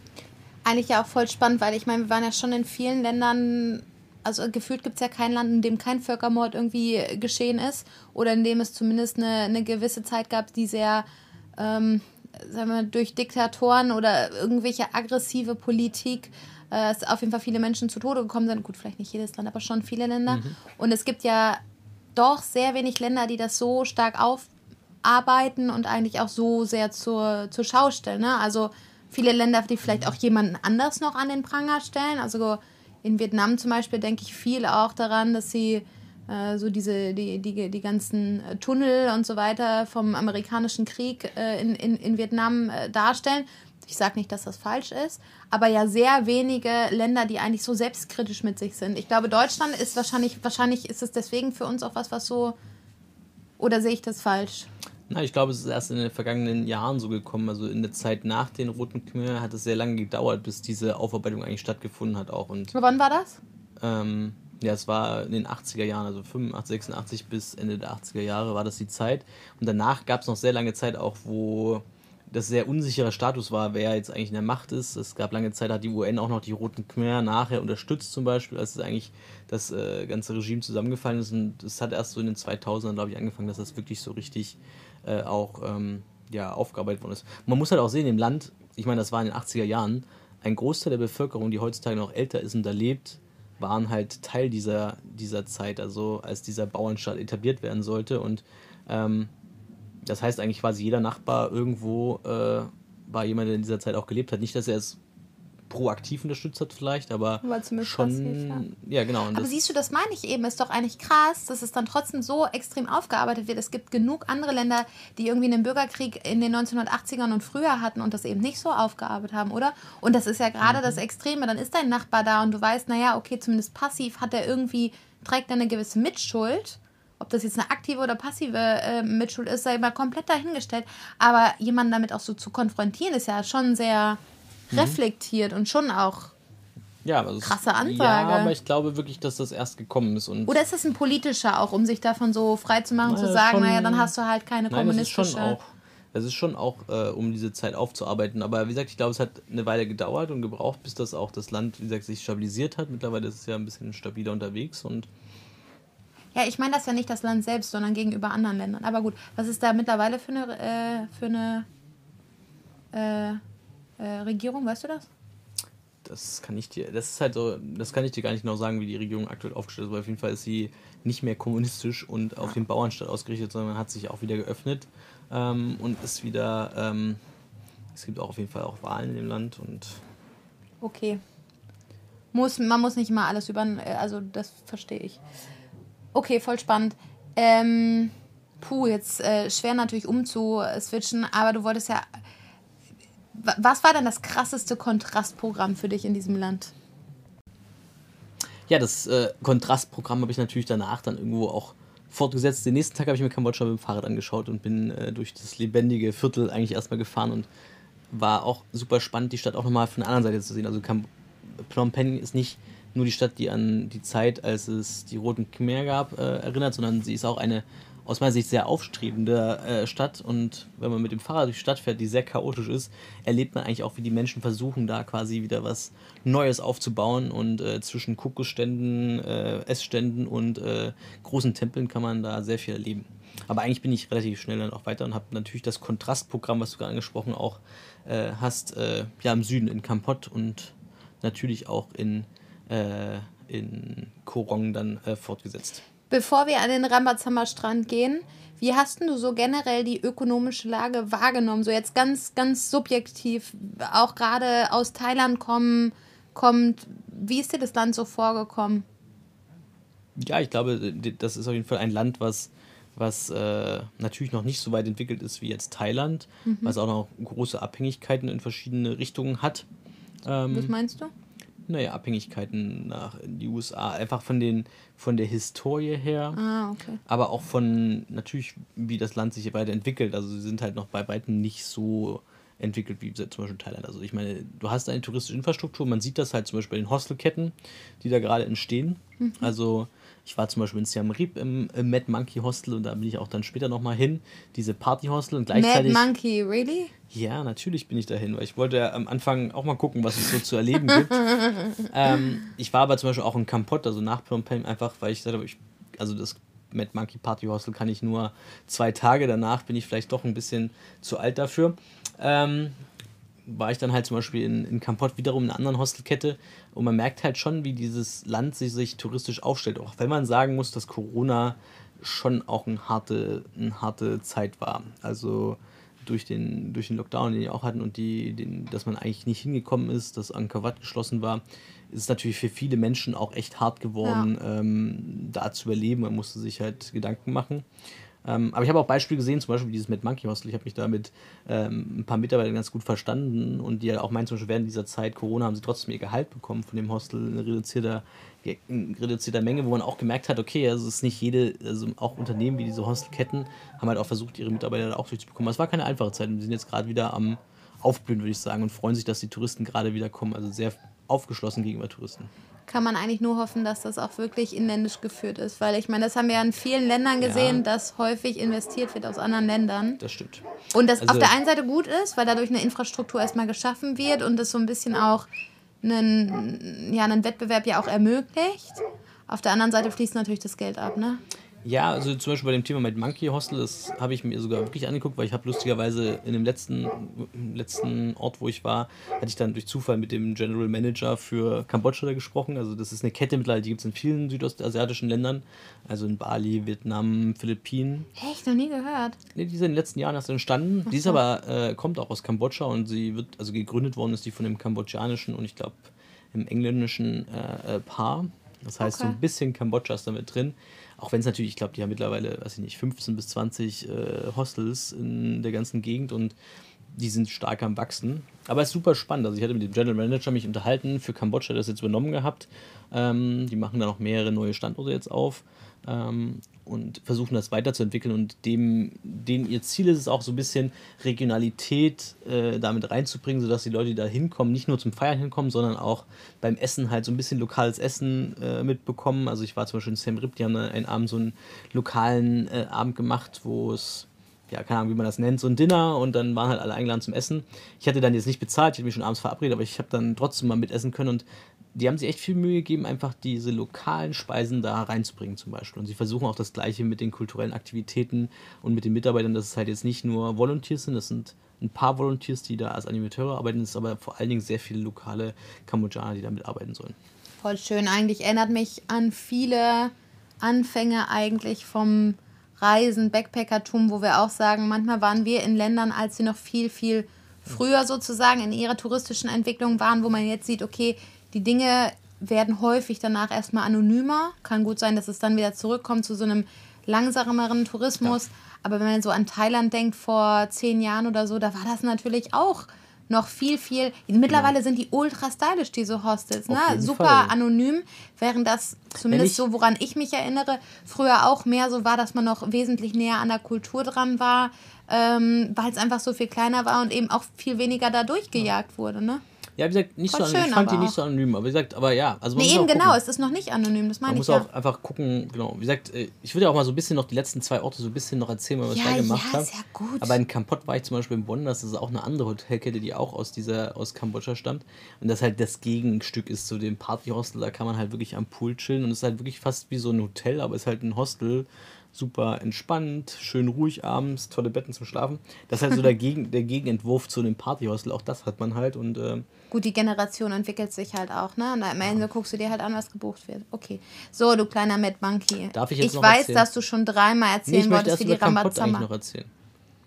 Eigentlich ja auch voll spannend, weil ich meine, wir waren ja schon in vielen Ländern, also gefühlt gibt es ja kein Land, in dem kein Völkermord irgendwie geschehen ist oder in dem es zumindest eine, eine gewisse Zeit gab, die sehr, ähm, sagen wir, durch Diktatoren oder irgendwelche aggressive Politik äh, es auf jeden Fall viele Menschen zu Tode gekommen sind. Gut, vielleicht nicht jedes Land, aber schon viele Länder. Und es gibt ja doch sehr wenig Länder, die das so stark aufarbeiten und eigentlich auch so sehr zur, zur Schau stellen. Ne? Also viele Länder, die vielleicht auch jemanden anders noch an den Pranger stellen. Also in Vietnam zum Beispiel denke ich viel auch daran, dass sie äh, so diese, die, die, die ganzen äh, Tunnel und so weiter vom amerikanischen Krieg äh, in, in, in Vietnam darstellen. Ich sage nicht, dass das falsch ist, aber ja sehr wenige Länder, die eigentlich so selbstkritisch mit sich sind. Ich glaube, Deutschland ist wahrscheinlich, wahrscheinlich ist es deswegen für uns auch was, was so, oder sehe ich das falsch? Na, ich glaube, es ist erst in den vergangenen Jahren so gekommen. Also in der Zeit nach den Roten Khmer hat es sehr lange gedauert, bis diese Aufarbeitung eigentlich stattgefunden hat auch. Und Wann war das? ähm, ja, es war in den 80er Jahren, also 85, 86 bis Ende der 80er Jahre war das die Zeit. Und danach gab es noch sehr lange Zeit auch, wo das sehr unsicherer Status war, wer jetzt eigentlich in der Macht ist. Es gab lange Zeit, hat die UN auch noch die Roten Khmer nachher unterstützt zum Beispiel, als es eigentlich das äh, ganze Regime zusammengefallen ist. Und es hat erst so in den 2000ern, glaube ich, angefangen, dass das wirklich so richtig äh, auch ähm, ja, aufgearbeitet worden ist. Man muss halt auch sehen, im Land, ich meine, das war in den 80er Jahren, ein Großteil der Bevölkerung, die heutzutage noch älter ist und da lebt, waren halt Teil dieser, dieser Zeit, also als dieser Bauernstaat etabliert werden sollte. Und ähm, das heißt eigentlich quasi jeder Nachbar irgendwo äh, war jemand, der in dieser Zeit auch gelebt hat. Nicht, dass er es proaktiv unterstützt hat vielleicht, aber, Aber zumindest schon, passiv, ja. genau. Und Aber das, siehst du, das meine ich eben, ist doch eigentlich krass, dass es dann trotzdem so extrem aufgearbeitet wird. Es gibt genug andere Länder, die irgendwie einen Bürgerkrieg in den 1980ern und früher hatten und das eben nicht so aufgearbeitet haben, oder? Und das ist ja gerade das Extreme. Dann ist dein Nachbar da und du weißt, naja, okay, zumindest passiv hat er irgendwie, trägt er eine gewisse Mitschuld. Ob das jetzt eine aktive oder passive äh, Mitschuld ist, sei mal komplett dahingestellt. Aber jemanden damit auch so zu konfrontieren, ist ja schon sehr reflektiert und schon auch ja, aber das, krasse Ansage. Ja, aber ich glaube wirklich, dass das erst gekommen ist. Und Oder ist das ein politischer auch, um sich davon so frei zu machen, zu Naja, sagen, schon- naja, dann hast du halt keine Nein, das ist kommunistische. schon auch. Es ist schon auch, äh, um diese Zeit aufzuarbeiten. Aber wie gesagt, ich glaube, es hat eine Weile gedauert und gebraucht, bis das auch das Land, wie gesagt, sich stabilisiert hat. Mittlerweile ist es ja ein bisschen stabiler unterwegs und Ja, ich meine das ja nicht das Land selbst, sondern gegenüber anderen Ländern. Aber gut, was ist da mittlerweile für eine, äh, für eine äh, äh, Regierung, weißt du das? das kann ich dir, das ist halt so, das kann ich dir gar nicht genau sagen, wie die Regierung aktuell aufgestellt ist, aber auf jeden Fall ist sie nicht mehr kommunistisch und auf den Bauernstaat ausgerichtet, sondern hat sich auch wieder geöffnet ähm, und ist wieder, ähm, es gibt auch auf jeden Fall auch Wahlen in dem Land und Okay. Muss, man muss nicht immer alles über, äh, also das verstehe ich. Okay, voll spannend. Ähm, puh, jetzt äh, schwer natürlich umzuswitchen, aber du wolltest ja. Wa- Was war denn das krasseste Kontrastprogramm für dich in diesem Land? Ja, das äh, Kontrastprogramm habe ich natürlich danach dann irgendwo auch fortgesetzt. Den nächsten Tag habe ich mir Kambodscha mit dem Fahrrad angeschaut und bin äh, durch das lebendige Viertel eigentlich erstmal gefahren und war auch super spannend, die Stadt auch nochmal von der anderen Seite zu sehen. Also Kam Phnom Penh ist nicht nur die Stadt, die an die Zeit, als es die Roten Khmer gab, äh, erinnert, sondern sie ist auch eine aus meiner Sicht sehr aufstrebende äh, Stadt und wenn man mit dem Fahrrad durch die Stadt fährt, die sehr chaotisch ist, erlebt man eigentlich auch, wie die Menschen versuchen, da quasi wieder was Neues aufzubauen und äh, zwischen Kokosständen, äh, Essständen und äh, großen Tempeln kann man da sehr viel erleben. Aber eigentlich bin ich relativ schnell dann auch weiter und habe natürlich das Kontrastprogramm, was du gerade angesprochen auch äh, hast, ja im Süden in Kampot und natürlich auch in, äh, in Korong dann äh, fortgesetzt. Bevor wir an den Rambazamba Strand gehen, wie hast denn du so generell die ökonomische Lage wahrgenommen? So jetzt ganz, ganz subjektiv, auch gerade aus Thailand kommen, kommt, wie ist dir das Land so vorgekommen? Ja, ich glaube, das ist auf jeden Fall ein Land, was, was äh, natürlich noch nicht so weit entwickelt ist wie jetzt Thailand, was auch noch große Abhängigkeiten in verschiedene Richtungen hat. Was Ähm, meinst du? Naja, Abhängigkeiten nach in die USA, einfach von, den, von der Historie her. Ah, okay. aber auch von natürlich, wie das Land sich weiterentwickelt. Also sie sind halt noch bei weitem nicht so entwickelt wie zum Beispiel Thailand. Also ich meine, du hast eine touristische Infrastruktur, man sieht das halt zum Beispiel bei den Hostelketten, die da gerade entstehen. Also ich war zum Beispiel in Siam Reap im, im Mad Monkey Hostel und da bin ich auch dann später nochmal hin, diese Party-Hostel und Mad gleichzeitig... Monkey, really? Ja, natürlich bin ich dahin, weil ich wollte ja am Anfang auch mal gucken, was es so zu erleben gibt. ähm, ich war aber zum Beispiel auch in Kampot, also nach Phnom Penh, einfach weil ich habe, ich, also das Mad Monkey Party Hostel kann ich nur zwei Tage, danach bin ich vielleicht doch ein bisschen zu alt dafür. Ähm, war ich dann halt zum Beispiel in, in Kampot wiederum in einer anderen Hostelkette und man merkt halt schon, wie dieses Land sich, sich touristisch aufstellt. Auch wenn man sagen muss, dass Corona schon auch eine harte, eine harte Zeit war. Also durch den, durch den Lockdown, den die auch hatten und die, den, dass man eigentlich nicht hingekommen ist, dass Angkor Wat geschlossen war, ist es natürlich für viele Menschen auch echt hart geworden, ähm, da zu überleben. Man musste sich halt Gedanken machen. Ähm, aber ich habe auch Beispiele gesehen, zum Beispiel dieses Mad Monkey Hostel. Ich habe mich da mit ähm, ein paar Mitarbeitern ganz gut verstanden und die halt auch meinen, zum Beispiel während dieser Zeit Corona haben sie trotzdem ihr Gehalt bekommen von dem Hostel in reduzierter, in reduzierter Menge, wo man auch gemerkt hat, okay, also es ist nicht jede, also auch Unternehmen wie diese Hostelketten haben halt auch versucht, ihre Mitarbeiter da auch durchzubekommen. Es war keine einfache Zeit und die sind jetzt gerade wieder am Aufblühen, würde ich sagen, und freuen sich, dass die Touristen gerade wieder kommen. Also sehr aufgeschlossen gegenüber Touristen. Kann man eigentlich nur hoffen, dass das auch wirklich inländisch geführt ist. Weil ich meine, das haben wir ja in vielen Ländern gesehen, Ja. dass häufig investiert wird aus anderen Ländern. Das stimmt. Und das Also- auf der einen Seite gut ist, weil dadurch eine Infrastruktur erstmal geschaffen wird und das so ein bisschen auch einen, ja, einen Wettbewerb ja auch ermöglicht. Auf der anderen Seite fließt natürlich das Geld ab, ne? Ja, also zum Beispiel bei dem Thema mit Monkey Hostel, das habe ich mir sogar wirklich angeguckt, weil ich habe lustigerweise in dem letzten, letzten Ort, wo ich war, hatte ich dann durch Zufall mit dem General Manager für Kambodscha da gesprochen. Also das ist eine Kette mittlerweile, die gibt es in vielen südostasiatischen Ländern, also in Bali, Vietnam, Philippinen. Echt, noch nie gehört. Nee, die ist in den letzten Jahren erst entstanden. Die ist aber, äh, kommt auch aus Kambodscha und sie wird, also gegründet worden ist die von dem kambodschanischen und ich glaube im engländischen äh, äh, Paar. Das heißt, Okay. so ein bisschen Kambodscha ist damit drin. Auch wenn es natürlich, ich glaube, die haben mittlerweile, weiß ich nicht, 15 bis 20 äh, Hostels in der ganzen Gegend und die sind stark am Wachsen. Aber es ist super spannend. Also ich hatte mit dem General Manager mich unterhalten, für Kambodscha das jetzt übernommen gehabt. Ähm, die machen da noch mehrere neue Standorte jetzt auf ähm, und versuchen das weiterzuentwickeln. Und dem, denen ihr Ziel ist es auch so ein bisschen Regionalität äh, damit reinzubringen, sodass die Leute, die da hinkommen, nicht nur zum Feiern hinkommen, sondern auch beim Essen halt so ein bisschen lokales Essen äh, mitbekommen. Also ich war zum Beispiel in Siem Reap, die haben dann einen Abend so einen lokalen äh, Abend gemacht, wo es ja, keine Ahnung, wie man das nennt, so ein Dinner und dann waren halt alle eingeladen zum Essen. Ich hatte dann jetzt nicht bezahlt, ich hatte mich schon abends verabredet, aber ich habe dann trotzdem mal mitessen können und die haben sich echt viel Mühe gegeben, einfach diese lokalen Speisen da reinzubringen zum Beispiel. Und sie versuchen auch das Gleiche mit den kulturellen Aktivitäten und mit den Mitarbeitern, dass es halt jetzt nicht nur Volunteers sind, das sind ein paar Volunteers, die da als Animateure arbeiten, es ist aber vor allen Dingen sehr viele lokale Kambodschaner, die da mitarbeiten sollen. Voll schön. Eigentlich erinnert mich an viele Anfänge eigentlich vom Reisen, Backpackertum, wo wir auch sagen, manchmal waren wir in Ländern, als sie noch viel, viel früher sozusagen in ihrer touristischen Entwicklung waren, wo man jetzt sieht, okay, die Dinge werden häufig danach erstmal anonymer. Kann gut sein, dass es dann wieder zurückkommt zu so einem langsameren Tourismus. Aber wenn man so an Thailand denkt, vor zehn Jahren oder so, da war das natürlich auch noch viel, viel. Mittlerweile sind die ultra stylisch, diese Hostels. Ne? Super Fall. anonym, während das zumindest ich- so, woran ich mich erinnere, früher auch mehr so war, dass man noch wesentlich näher an der Kultur dran war, ähm, weil es einfach so viel kleiner war und eben auch viel weniger da durchgejagt wurde. Ne? Ja, wie gesagt, nicht Voll so anonym. schön Ich fand die nicht so anonym, aber wie gesagt, aber ja. Also man Nee, eben genau, es ist noch nicht anonym, das meine Man ich muss ja. auch einfach gucken, genau. Wie gesagt, äh, ich würde ja auch mal so ein bisschen noch die letzten zwei Orte so ein bisschen noch erzählen, was ich Ja, da gemacht ja, habe. ja gut. Aber in Kampot war ich zum Beispiel in Bonn, das ist auch eine andere Hotelkette, die auch aus dieser, aus Kambodscha stammt. Und das halt das Gegenstück ist zu dem Partyhostel, da kann man halt wirklich am Pool chillen und es ist halt wirklich fast wie so ein Hotel, aber es ist halt ein Hostel. Super entspannt, schön ruhig abends, tolle Betten zum Schlafen. Das ist halt so der, Gegen, der Gegenentwurf zu einem Partyhostel, auch das hat man halt und äh, Gut, die Generation entwickelt sich halt auch, ne? Und am Ende guckst du dir halt an, was gebucht wird. Okay. So, du kleiner Mad Monkey. Darf ich jetzt ich noch weiß, erzählen? dass du schon dreimal nee, erzählen ich möchte wolltest, wie die Rambazamba. noch erzählen.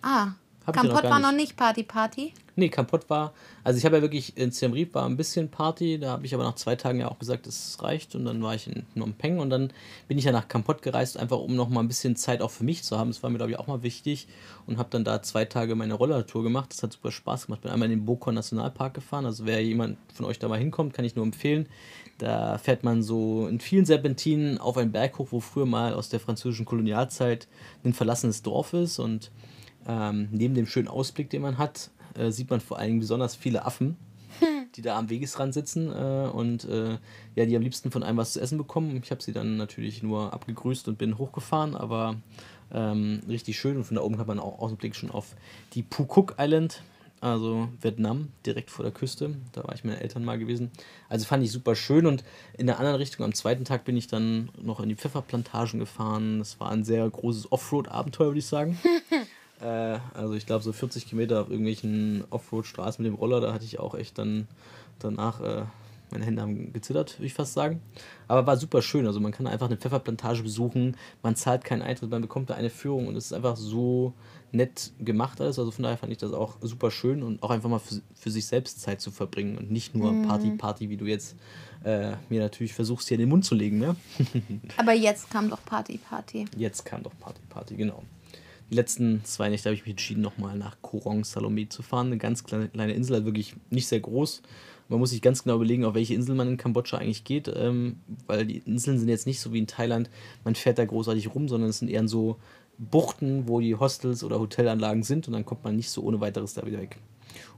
Ah, Hab ja Kampot gar war noch nicht Party Party. Nee, Kampott war, also ich habe ja wirklich in Siem Reap war ein bisschen Party, da habe ich aber nach zwei Tagen ja auch gesagt, es reicht und dann war ich in Phnom Penh und dann bin ich ja nach Kampott gereist, einfach um noch mal ein bisschen Zeit auch für mich zu haben. Das war mir glaube ich auch mal wichtig und habe dann da zwei Tage meine Rollertour gemacht. Das hat super Spaß gemacht. Bin einmal in den Bokor Nationalpark gefahren, also wer jemand von euch da mal hinkommt, kann ich nur empfehlen. Da fährt man so in vielen Serpentinen auf einen Berg hoch, wo früher mal aus der französischen Kolonialzeit ein verlassenes Dorf ist und ähm, neben dem schönen Ausblick, den man hat, äh, sieht man vor allen Dingen besonders viele Affen, die da am Wegesrand sitzen äh, und äh, ja, die am liebsten von einem was zu essen bekommen. Ich habe sie dann natürlich nur abgegrüßt und bin hochgefahren, aber ähm, richtig schön und von da oben hat man auch Ausblick schon auf die Phuoc Island, also Vietnam, direkt vor der Küste. Da war ich mit meinen Eltern mal gewesen. Also fand ich super schön und in der anderen Richtung, am zweiten Tag bin ich dann noch in die Pfefferplantagen gefahren. Das war ein sehr großes Offroad-Abenteuer, würde ich sagen. Äh, also ich glaube so 40 Kilometer auf irgendwelchen Offroad-Straßen mit dem Roller, da hatte ich auch echt dann danach, äh, meine Hände haben gezittert, würde ich fast sagen. Aber war super schön, also man kann einfach eine Pfefferplantage besuchen, man zahlt keinen Eintritt, man bekommt da eine Führung und es ist einfach so nett gemacht alles. Also von daher fand ich das auch super schön und auch einfach mal für, für sich selbst Zeit zu verbringen und nicht nur Party, Party, wie du jetzt äh, mir natürlich versuchst, hier in den Mund zu legen, ne? Aber jetzt kam doch Party Party. Jetzt kam doch Party Party, genau. Die letzten zwei Nächte habe ich mich entschieden, nochmal nach Korong Salome zu fahren. Eine ganz kleine, kleine Insel, also wirklich nicht sehr groß. Man muss sich ganz genau überlegen, auf welche Insel man in Kambodscha eigentlich geht, ähm, weil die Inseln sind jetzt nicht so wie in Thailand, man fährt da großartig rum, sondern es sind eher so Buchten, wo die Hostels oder Hotelanlagen sind und dann kommt man nicht so ohne weiteres da wieder weg.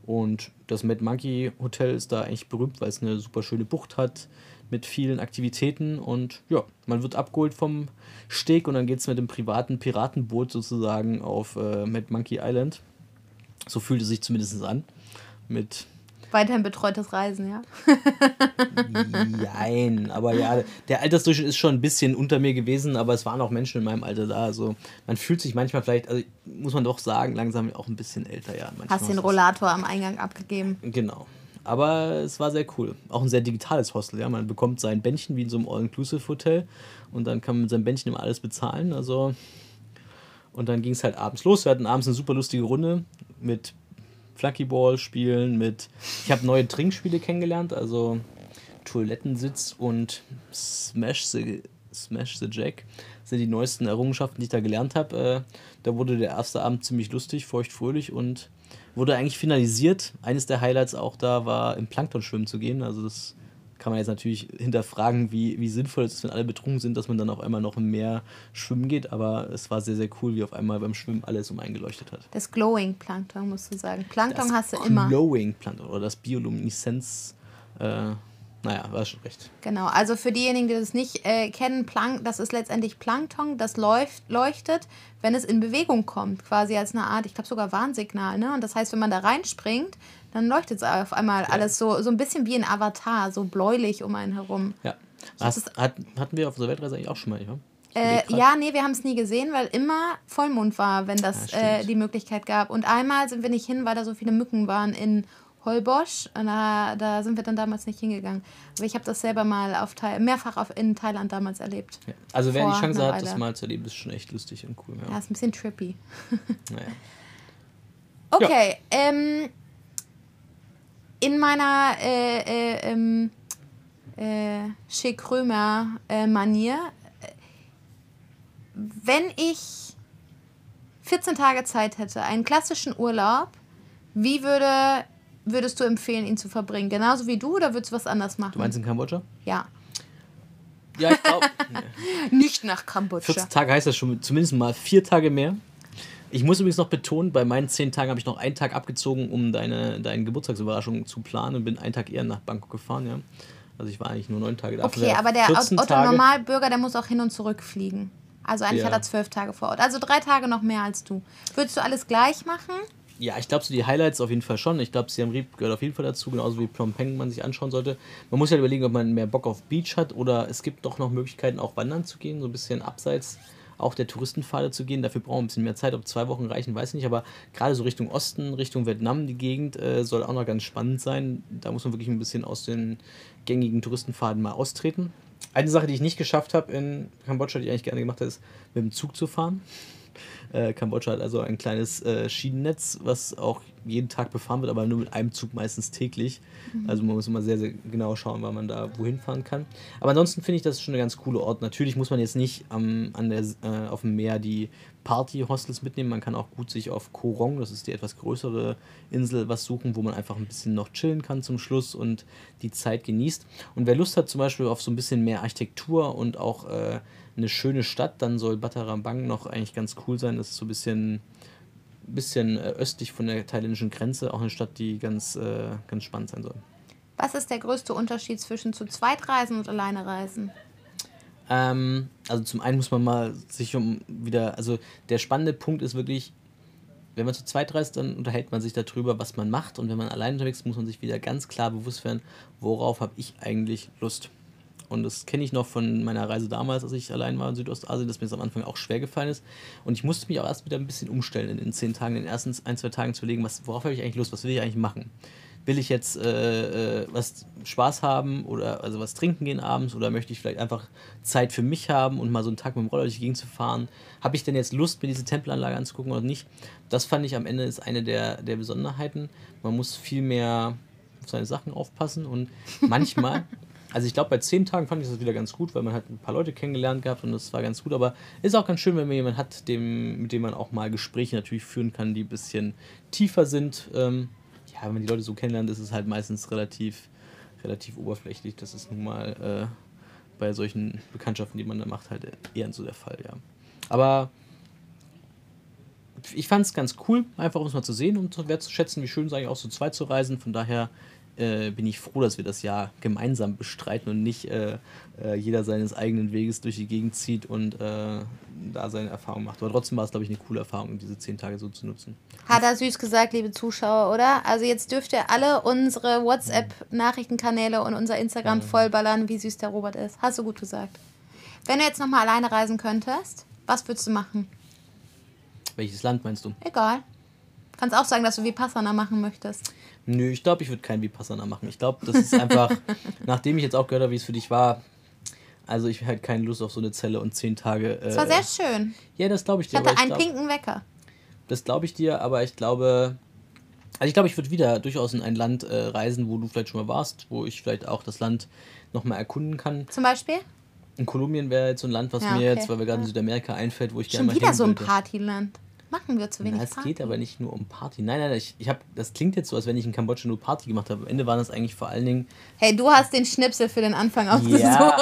Und das Mad Monkey Hotel ist da eigentlich berühmt, weil es eine super schöne Bucht hat mit vielen Aktivitäten und ja, man wird abgeholt vom Steg und dann geht es mit dem privaten Piratenboot sozusagen auf äh, Mad Monkey Island. So fühlt es sich zumindest an. Mit Weiterhin betreutes Reisen, ja. Nein, aber ja, der Altersdurchschnitt ist schon ein bisschen unter mir gewesen, aber es waren auch Menschen in meinem Alter da. Also man fühlt sich manchmal vielleicht, also muss man doch sagen, langsam auch ein bisschen älter, ja. Manchmal Hast den Rollator am Eingang abgegeben. Genau. Aber es war sehr cool. Auch ein sehr digitales Hostel, ja. Man bekommt sein Bändchen wie in so einem All-Inclusive-Hotel und dann kann man mit seinem Bändchen immer alles bezahlen. Also. Und dann ging es halt abends los. Wir hatten abends eine super lustige Runde mit Flunkyball spielen, mit. Ich habe neue Trinkspiele kennengelernt, also Toilettensitz und Smash the, Smash the Jack sind die neuesten Errungenschaften, die ich da gelernt habe. Äh, da wurde der erste Abend ziemlich lustig, feuchtfröhlich und wurde eigentlich finalisiert. Eines der Highlights auch da war, im Plankton schwimmen zu gehen. Also das kann man jetzt natürlich hinterfragen, wie, wie sinnvoll es ist, wenn alle betrunken sind, dass man dann auf einmal noch im Meer schwimmen geht. Aber es war sehr, sehr cool, wie auf einmal beim Schwimmen alles um eingeleuchtet hat. Das Glowing Plankton, musst du sagen. Plankton das hast du immer. Glowing Plankton oder das Biolumineszenz. Äh, naja, war schon recht. Genau, also für diejenigen, die das nicht äh, kennen, Plank, das ist letztendlich Plankton, das läuft, leuchtet, wenn es in Bewegung kommt, quasi als eine Art, ich glaube sogar Warnsignal. Ne? Und das heißt, wenn man da reinspringt, dann leuchtet es auf einmal ja. alles so, so ein bisschen wie ein Avatar, so bläulich um einen herum. Ja. Hast, hat, hatten wir auf der Weltreise eigentlich auch schon mal, ja? Äh, ja, nee, wir haben es nie gesehen, weil immer Vollmond war, wenn das ja, äh, die Möglichkeit gab. Und einmal sind wir nicht hin, weil da so viele Mücken waren in Holbosch. Und da, da sind wir dann damals nicht hingegangen. Aber ich habe das selber mal auf Thai mehrfach auf, in Thailand damals erlebt. Ja. Also wer die Chance hat, das mal zu erleben, ist schon echt lustig und cool. Ja, ja ist ein bisschen trippy. naja. Okay, ja. ähm, in meiner äh, äh, ähm, äh, Chez Krömer äh, Manier, wenn ich 14 Tage Zeit hätte, einen klassischen Urlaub, wie würde würdest du empfehlen, ihn zu verbringen? Genauso wie du oder würdest du was anders machen? Du meinst in Kambodscha? Ja. Ja, ich glaube. Nicht nach Kambodscha. 14 Tage heißt das schon zumindest mal vier Tage mehr. Ich muss übrigens noch betonen, bei meinen zehn Tagen habe ich noch einen Tag abgezogen, um deine, deine Geburtstagsüberraschung zu planen und bin einen Tag eher nach Bangkok gefahren, ja. Also ich war eigentlich nur neun Tage da. Okay, aber der Otto-Normalbürger, der muss auch hin und zurück fliegen. Also eigentlich ja. hat er zwölf Tage vor Ort. Also drei Tage noch mehr als du. Würdest du alles gleich machen? Ja, ich glaube, so die Highlights auf jeden Fall schon. Ich glaube, Siam Reap gehört auf jeden Fall dazu, genauso wie Phnom Penh man sich anschauen sollte. Man muss ja halt überlegen, ob man mehr Bock auf Beach hat oder es gibt doch noch Möglichkeiten, auch wandern zu gehen, so ein bisschen abseits auch der Touristenpfade zu gehen. Dafür brauchen wir ein bisschen mehr Zeit. Ob zwei Wochen reichen, weiß ich nicht. Aber gerade so Richtung Osten, Richtung Vietnam, die Gegend, äh, soll auch noch ganz spannend sein. Da muss man wirklich ein bisschen aus den gängigen Touristenpfaden mal austreten. Eine Sache, die ich nicht geschafft habe in Kambodscha, die ich eigentlich gerne gemacht habe, ist, mit dem Zug zu fahren. Äh, Kambodscha hat also ein kleines äh, Schienennetz, was auch jeden Tag befahren wird, aber nur mit einem Zug meistens täglich. Mhm. Also man muss immer sehr, sehr genau schauen, wann man da wohin fahren kann. Aber ansonsten finde ich das schon ein ganz cooler Ort. Natürlich muss man jetzt nicht am, an der, äh, auf dem Meer die Party-Hostels mitnehmen. Man kann auch gut sich auf Koh Rong, das ist die etwas größere Insel, was suchen, wo man einfach ein bisschen noch chillen kann zum Schluss und die Zeit genießt. Und wer Lust hat zum Beispiel auf so ein bisschen mehr Architektur und auch äh, eine schöne Stadt, dann soll Batarambang noch eigentlich ganz cool sein. Das ist so ein bisschen, bisschen äh, östlich von der thailändischen Grenze, auch eine Stadt, die ganz, äh, ganz spannend sein soll. Was ist der größte Unterschied zwischen zu zweit reisen und alleine reisen? Ähm, also zum einen muss man mal sich um wieder, also der spannende Punkt ist wirklich, wenn man zu zweit reist, dann unterhält man sich darüber, was man macht. Und wenn man allein unterwegs ist, muss man sich wieder ganz klar bewusst werden, worauf habe ich eigentlich Lust. Und das kenne ich noch von meiner Reise damals, als ich allein war in Südostasien, dass mir das am Anfang auch schwer gefallen ist. Und ich musste mich auch erst wieder ein bisschen umstellen in den zehn Tagen, in den ersten ein, zwei Tagen zu legen, was, worauf habe ich eigentlich Lust, was will ich eigentlich machen? Will ich jetzt äh, äh, was Spaß haben oder also was trinken gehen abends oder möchte ich vielleicht einfach Zeit für mich haben und mal so einen Tag mit dem Roller durch die Gegend zu fahren? Habe ich denn jetzt Lust, mir diese Tempelanlage anzugucken oder nicht? Das fand ich am Ende ist eine der, der Besonderheiten. Man muss viel mehr auf seine Sachen aufpassen und manchmal Also ich glaube, bei zehn Tagen fand ich das wieder ganz gut, weil man hat ein paar Leute kennengelernt gehabt und das war ganz gut. Aber ist auch ganz schön, wenn man jemanden hat, dem, mit dem man auch mal Gespräche natürlich führen kann, die ein bisschen tiefer sind. Ähm, ja, wenn man die Leute so kennenlernt, ist es halt meistens relativ, relativ oberflächlich. Das ist nun mal äh, bei solchen Bekanntschaften, die man da macht, halt eher so der Fall, ja. Aber ich fand es ganz cool, einfach um es mal zu sehen und um wertzuschätzen, wie schön es eigentlich auch so zweit zu reisen. Von daher äh, bin ich froh, dass wir das Jahr gemeinsam bestreiten und nicht äh, äh, jeder seines eigenen Weges durch die Gegend zieht und äh, da seine Erfahrung macht. Aber trotzdem war es, glaube ich, eine coole Erfahrung, diese zehn Tage so zu nutzen. Hat er süß gesagt, liebe Zuschauer, oder? Also jetzt dürft ihr alle unsere WhatsApp-Nachrichtenkanäle und unser Instagram vollballern, wie süß der Robert ist. Hast du gut gesagt. Wenn du jetzt nochmal alleine reisen könntest, was würdest du machen? Welches Land meinst du? Egal. Kannst auch sagen, dass du Vipassana machen möchtest. Nö, ich glaube, ich würde kein Vipassana machen. Ich glaube, das ist einfach, nachdem ich jetzt auch gehört habe, wie es für dich war, also ich hätte keine Lust auf so eine Zelle und zehn Tage. Äh, Es war sehr schön. Ja, das glaube ich Ich dir. hatte aber einen glaub, pinken Wecker. Das glaube ich dir, aber ich glaube. Also ich glaube, ich würde wieder durchaus in ein Land äh, reisen, wo du vielleicht schon mal warst, wo ich vielleicht auch das Land nochmal erkunden kann. Zum Beispiel? In Kolumbien wäre jetzt so ein Land, was Ja, mir okay. jetzt, weil wir gerade in Südamerika einfällt, wo ich gerne Schon mal wieder hin so ein. Partyland. Machen wir zu wenig Na, es Party. geht aber nicht nur um Party. Nein, nein, ich, ich habe, das klingt jetzt so, als wenn ich in Kambodscha nur Party gemacht habe. Am Ende waren das eigentlich vor allen Dingen Hey, du hast den Schnipsel für den Anfang ausgesucht. Ja,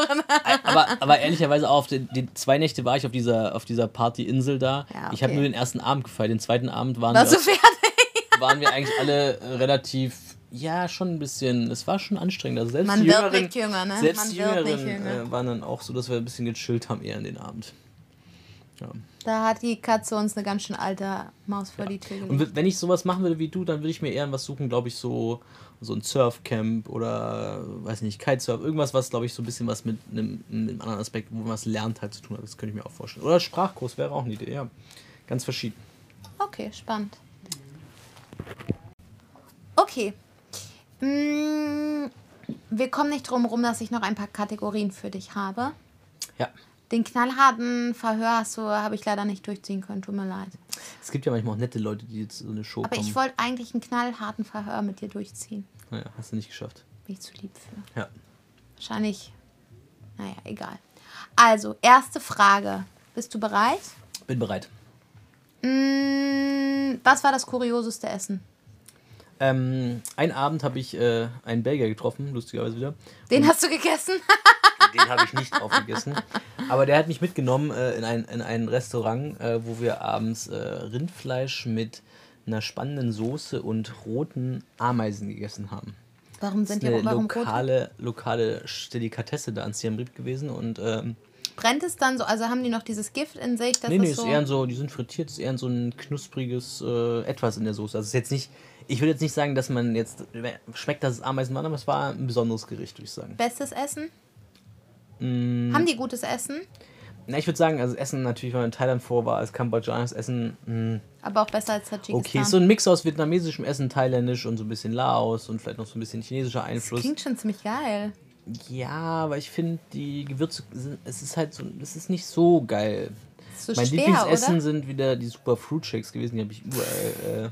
aber, aber ehrlicherweise auch auf den, die zwei Nächte war ich auf dieser, auf dieser Partyinsel da. Ja, Ich habe okay. nur den ersten Abend gefeiert. Den zweiten Abend waren, Warst wir, fertig? waren wir eigentlich alle äh, relativ, ja, schon ein bisschen, es war schon anstrengend. Also selbst Man die Jüngeren, nicht jünger, ne? Selbst Man die wird nicht Jüngeren jünger. äh, waren dann auch so, dass wir ein bisschen gechillt haben eher in den Abend. Ja. Da hat die Katze uns eine ganz schön alte Maus vor die Tür Und gelegt. wenn ich sowas machen würde wie du, dann würde ich mir eher was suchen, glaube ich, so, so ein Surfcamp oder, weiß nicht, Kitesurf. Irgendwas, was, glaube ich, so ein bisschen was mit einem, einem anderen Aspekt, wo man was lernt, halt zu tun hat. Das könnte ich mir auch vorstellen. Oder Sprachkurs wäre auch eine Idee, ja. Ganz verschieden. Okay, spannend. Okay. Mm, wir kommen nicht drum rum, dass ich noch ein paar Kategorien für dich habe. Ja. Den knallharten Verhör du, habe ich leider nicht durchziehen können, tut mir leid. Es gibt ja manchmal auch nette Leute, die jetzt so eine Show Aber kommen. ich wollte eigentlich einen knallharten Verhör mit dir durchziehen. naja, hast du nicht geschafft. Bin ich zu lieb für. Ja. Wahrscheinlich. Naja, egal. Also, erste Frage. Bist du bereit? Bin bereit. Mm, was war das kurioseste Essen? Ähm, einen Abend habe ich äh, einen Belgier getroffen, lustigerweise wieder. Den hast du gegessen? Den habe ich nicht aufgegessen. Aber der hat mich mitgenommen äh, in, ein, in ein Restaurant, äh, wo wir abends äh, Rindfleisch mit einer spannenden Soße und roten Ameisen gegessen haben. Warum sind die eine warum lokale, lokale Delikatesse da an Siem Reap gewesen. Und ähm, Brennt es dann so? Also haben die noch dieses Gift in sich? Das nee, nee, ist ist so. eher so, die sind frittiert, ist eher so ein knuspriges äh, Etwas in der Soße. Also ist jetzt nicht, ich würde jetzt nicht sagen, dass man jetzt schmeckt, dass es Ameisen waren, aber es war ein besonderes Gericht, würde ich sagen. Bestes Essen? Mm. Haben die gutes Essen? Na, ich würde sagen, also Essen natürlich, wenn man in Thailand vor war, als kambodschanisches Essen, mh, Aber auch besser als Tadschikistan. okay, so ein Mix aus vietnamesischem Essen, thailändisch und so ein bisschen Laos und vielleicht noch so ein bisschen chinesischer das Einfluss. klingt schon ziemlich geil. Ja, aber ich finde, die Gewürze, sind, es ist halt so, es ist nicht so geil. Das so mein schwer, Lieblingsessen oder? sind wieder die Super Fruit Shakes gewesen, die habe ich überall. Äh,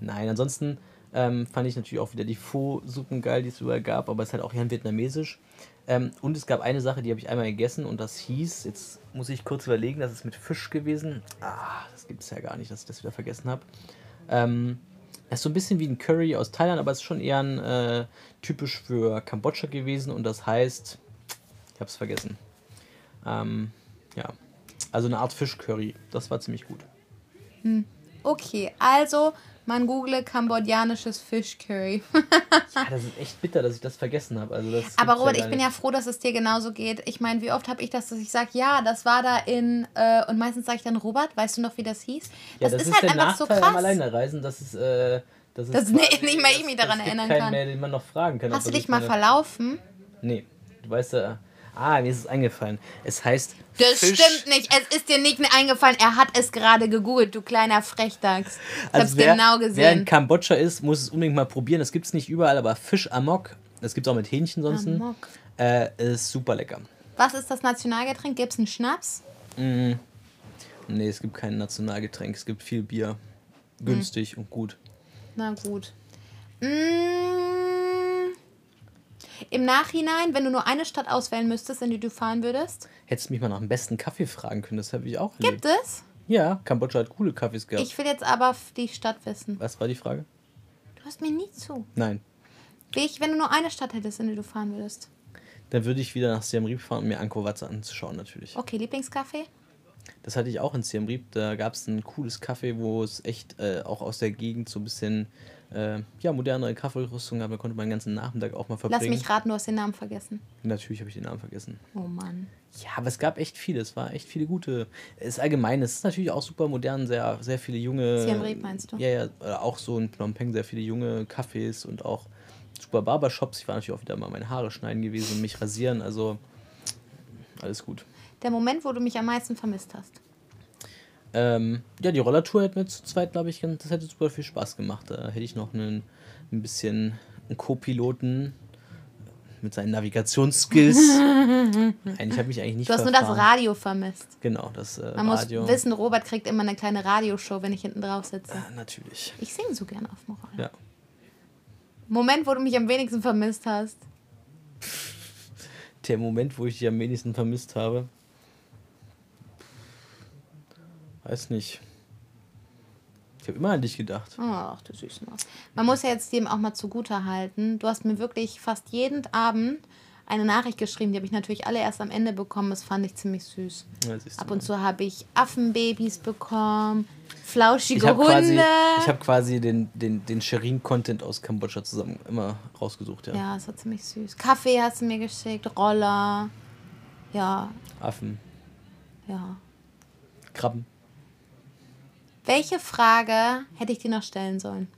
nein, ansonsten ähm, fand ich natürlich auch wieder die Pho-Suppen geil, die es überall gab, aber es ist halt auch eher vietnamesisch. Ähm, und es gab eine Sache, die habe ich einmal gegessen und das hieß, jetzt muss ich kurz überlegen, das ist mit Fisch gewesen. Ah, das gibt es ja gar nicht, dass ich das wieder vergessen habe. Ähm, das ist so ein bisschen wie ein Curry aus Thailand, aber es ist schon eher ein, äh, typisch für Kambodscha gewesen und das heißt, ich habe es vergessen. Ähm, ja, also eine Art Fischcurry. Das war ziemlich gut. Okay, also man google kambodschanisches Fischcurry. Ja, das ist echt bitter, dass ich das vergessen habe. Also das Aber Robert, gar ich bin ja froh, dass es dir genauso geht. Ich meine, wie oft habe ich das, dass ich sage, ja, das war da in, äh, und meistens sage ich dann, Robert, weißt du noch, wie das hieß? Ja, Das, ist, halt der einfach so Nachteil krass. am Alleinereisen, dass es, äh, dass es Dass quasi- nicht- mal ich mich daran erinnern kann. Mehr, den man noch fragen kann. Hast du dich mal verlaufen? Nee, du weißt ja. Ah, mir ist es eingefallen. Es heißt. Das Fisch- stimmt nicht. Es ist dir nicht eingefallen. Er hat es gerade gegoogelt, du kleiner Frechdachs. Ich Also hab's wer, genau Wer in gesehen. Kambodscha ist, muss es unbedingt mal probieren. Das gibt es nicht überall, aber Fisch Amok, das gibt es auch mit Hähnchen sonst. Amok. Äh, ist super lecker. Was ist das Nationalgetränk? Gibt es einen Schnaps? Nee, es gibt kein Nationalgetränk. Es gibt viel Bier. Günstig und gut. Na gut. Mm, Im Nachhinein, wenn du nur eine Stadt auswählen müsstest, in die du fahren würdest, Hättest du mich mal nach dem besten Kaffee fragen können, das habe ich auch gibt erlebt. es? Ja, Kambodscha hat coole Kaffees gehabt. Ich will jetzt aber die Stadt wissen. Was war die Frage? Du hörst mir nie zu. Nein. Wie ich, wenn du nur eine Stadt hättest, in die du fahren würdest. Dann würde ich wieder nach Siem Reap fahren, um mir Angkor Wat anzuschauen, natürlich. Okay, Lieblingscafé? Das hatte ich auch in Siem Reap. Da gab es ein cooles Café, wo es echt äh, auch aus der Gegend so ein bisschen äh, ja, modernere Kaffeerüstung gab. Da konnte man den ganzen Nachmittag auch mal verbringen. Lass mich raten, du hast den Namen vergessen. Natürlich habe ich den Namen vergessen. Oh Mann. Ja, aber es gab echt viele. Es war echt viele gute. Es ist allgemein, es ist natürlich auch super modern, sehr, sehr viele junge. Siem Reap meinst du? Ja, ja, auch so in Phnom Penh sehr viele junge Cafés und auch super Barbershops. Ich war natürlich auch wieder mal meine Haare schneiden gewesen und mich rasieren. Also alles gut. Der Moment, wo du mich am meisten vermisst hast. Ähm, ja, die Rollertour hätte mir zu zweit, glaube ich, das hätte super viel Spaß gemacht. Da hätte ich noch einen, ein bisschen einen Co-Piloten mit seinen Navigationsskills. Nein, ich habe mich eigentlich nicht Du hast nur das verfahren. Radio vermisst. Genau, das äh, Man Radio. muss wissen, Robert kriegt immer eine kleine Radioshow, wenn ich hinten drauf sitze. Äh, natürlich. Ich singe so gerne auf Moral. Ja. Moment, wo du mich am wenigsten vermisst hast. Der Moment, wo ich dich am wenigsten vermisst habe. Weiß nicht. Ich habe immer an dich gedacht. Ach, du süße. Man muss ja jetzt dem auch mal zugute halten. Du hast mir wirklich fast jeden Abend eine Nachricht geschrieben. Die habe ich natürlich alle erst am Ende bekommen. Das fand ich ziemlich süß. Ab und zu habe ich Affenbabys bekommen, flauschige Ich habe quasi, Hunde. ich hab quasi den, den, den Sherin-Content aus Kambodscha zusammen immer rausgesucht, ja. ja, das war ziemlich süß. Kaffee hast du mir geschickt, Roller. Ja, Affen, ja. Krabben. Welche Frage hätte ich dir noch stellen sollen?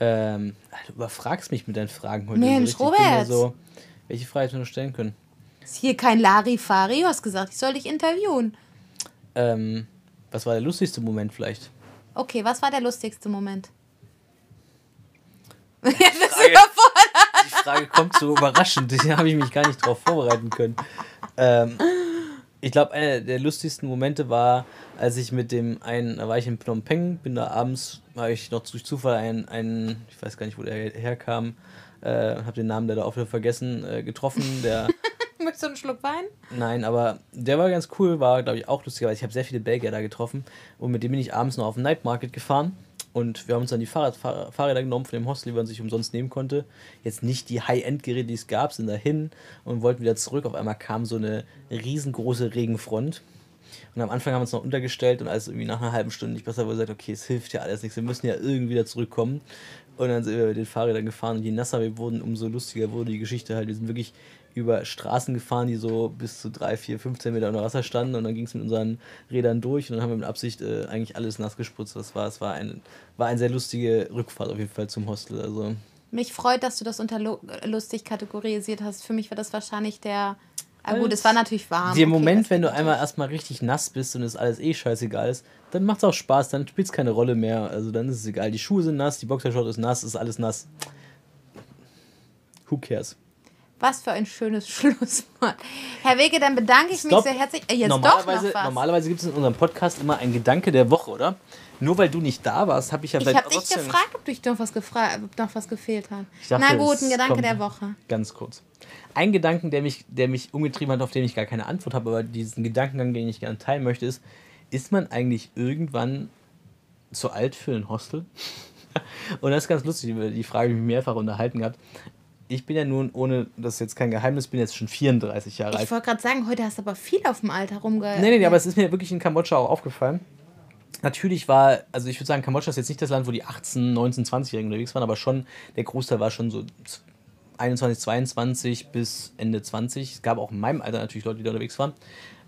Ähm, du überfragst mich mit deinen Fragen heute. Mensch, so Robert. So, welche Frage hätte ich noch stellen können? Ist hier kein Larifari? Du hast gesagt, ich soll dich interviewen. Ähm, was war der lustigste Moment vielleicht? Okay, was war der lustigste Moment? Du Frage-. Die Frage kommt so überraschend. Da habe ich mich gar nicht drauf vorbereiten können. Ähm, ich glaube, einer der lustigsten Momente war, als ich mit dem einen, da war ich in Phnom Penh, bin da abends, habe ich noch durch Zufall einen, einen, ich weiß gar nicht, wo der herkam, äh, habe den Namen leider auch wieder vergessen, äh, getroffen, der Möchtest du einen Schluck Wein? Nein, aber der war ganz cool, war, glaube ich, auch lustiger, weil ich habe sehr viele Belgier da getroffen und mit dem bin ich abends noch auf den Night Market gefahren und wir haben uns dann die Fahrrad, Fahr Fahrräder genommen von dem Hostel, die man sich umsonst nehmen konnte. Jetzt nicht die High-End-Geräte, die es gab, sind dahin und wollten wieder zurück. Auf einmal kam so eine riesengroße Regenfront. Und am Anfang haben wir uns noch untergestellt und als irgendwie nach einer halben Stunde nicht besser wurde, gesagt, okay, es hilft ja alles nichts, wir müssen ja irgendwie wieder zurückkommen. Und dann sind wir mit den Fahrrädern gefahren und je nasser wir wurden, umso lustiger wurde die Geschichte halt. Wir sind wirklich über Straßen gefahren, die so bis zu 3, 4, 15 Meter unter Wasser standen und dann ging es mit unseren Rädern durch und dann haben wir mit Absicht äh, eigentlich alles nass gespritzt. Das war, es war, ein, war eine sehr lustige Rückfahrt auf jeden Fall zum Hostel. Also Mich freut, dass du das unter lu lustig kategorisiert hast. Für mich war das wahrscheinlich der. Ah, gut, es war natürlich warm. Der okay, Moment, wenn du einmal erstmal richtig nass bist und es alles eh scheißegal ist, dann macht es auch Spaß, dann spielt es keine Rolle mehr. Also dann ist es egal. Die Schuhe sind nass, die Boxershort ist nass, ist alles nass. Who cares? Was für ein schönes Schlusswort. Herr Wege, dann bedanke ich Stopp. mich sehr herzlich. Äh, jetzt doch normalerweise noch was. normalerweise gibt es in unserem Podcast immer einen Gedanke der Woche, oder? Nur weil du nicht da warst, habe ich ja ich vielleicht habe dich gefragt, ob dich noch was, gefra ob noch was gefehlt hat. Ich dachte, Na gut, ein Gedanke der Woche. Ganz kurz. Ein Gedanken, der mich, der mich umgetrieben hat, auf den ich gar keine Antwort habe, aber diesen Gedankengang, den ich gerne teilen möchte, ist, ist man eigentlich irgendwann zu alt für ein Hostel? Und das ist ganz lustig, über die Frage, die ich mich mehrfach unterhalten gehabt. Ich bin ja nun, ohne, das ist jetzt kein Geheimnis, bin jetzt schon 34 Jahre alt. Ich wollte gerade sagen, heute hast du aber viel auf dem Alter rumge... Nee, nee, nee, aber es ist mir wirklich in Kambodscha auch aufgefallen. Natürlich war, also ich würde sagen, Kambodscha ist jetzt nicht das Land, wo die 18, 19, 20-Jährigen unterwegs waren, aber schon, der Großteil war schon so 21, 22 bis Ende 20. Es gab auch in meinem Alter natürlich Leute, die da unterwegs waren.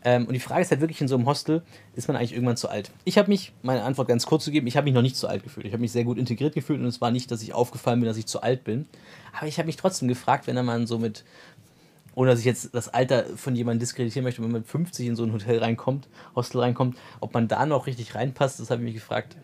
Ähm, und die Frage ist halt wirklich in so einem Hostel, ist man eigentlich irgendwann zu alt? Ich habe mich, meine Antwort ganz kurz zu geben, ich habe mich noch nicht zu alt gefühlt. Ich habe mich sehr gut integriert gefühlt und es war nicht, dass ich aufgefallen bin, dass ich zu alt bin. Aber ich habe mich trotzdem gefragt, wenn man so mit ohne dass ich jetzt das Alter von jemandem diskreditieren möchte, wenn man mit 50 in so ein Hotel reinkommt, Hostel reinkommt, ob man da noch richtig reinpasst, das habe ich mich gefragt.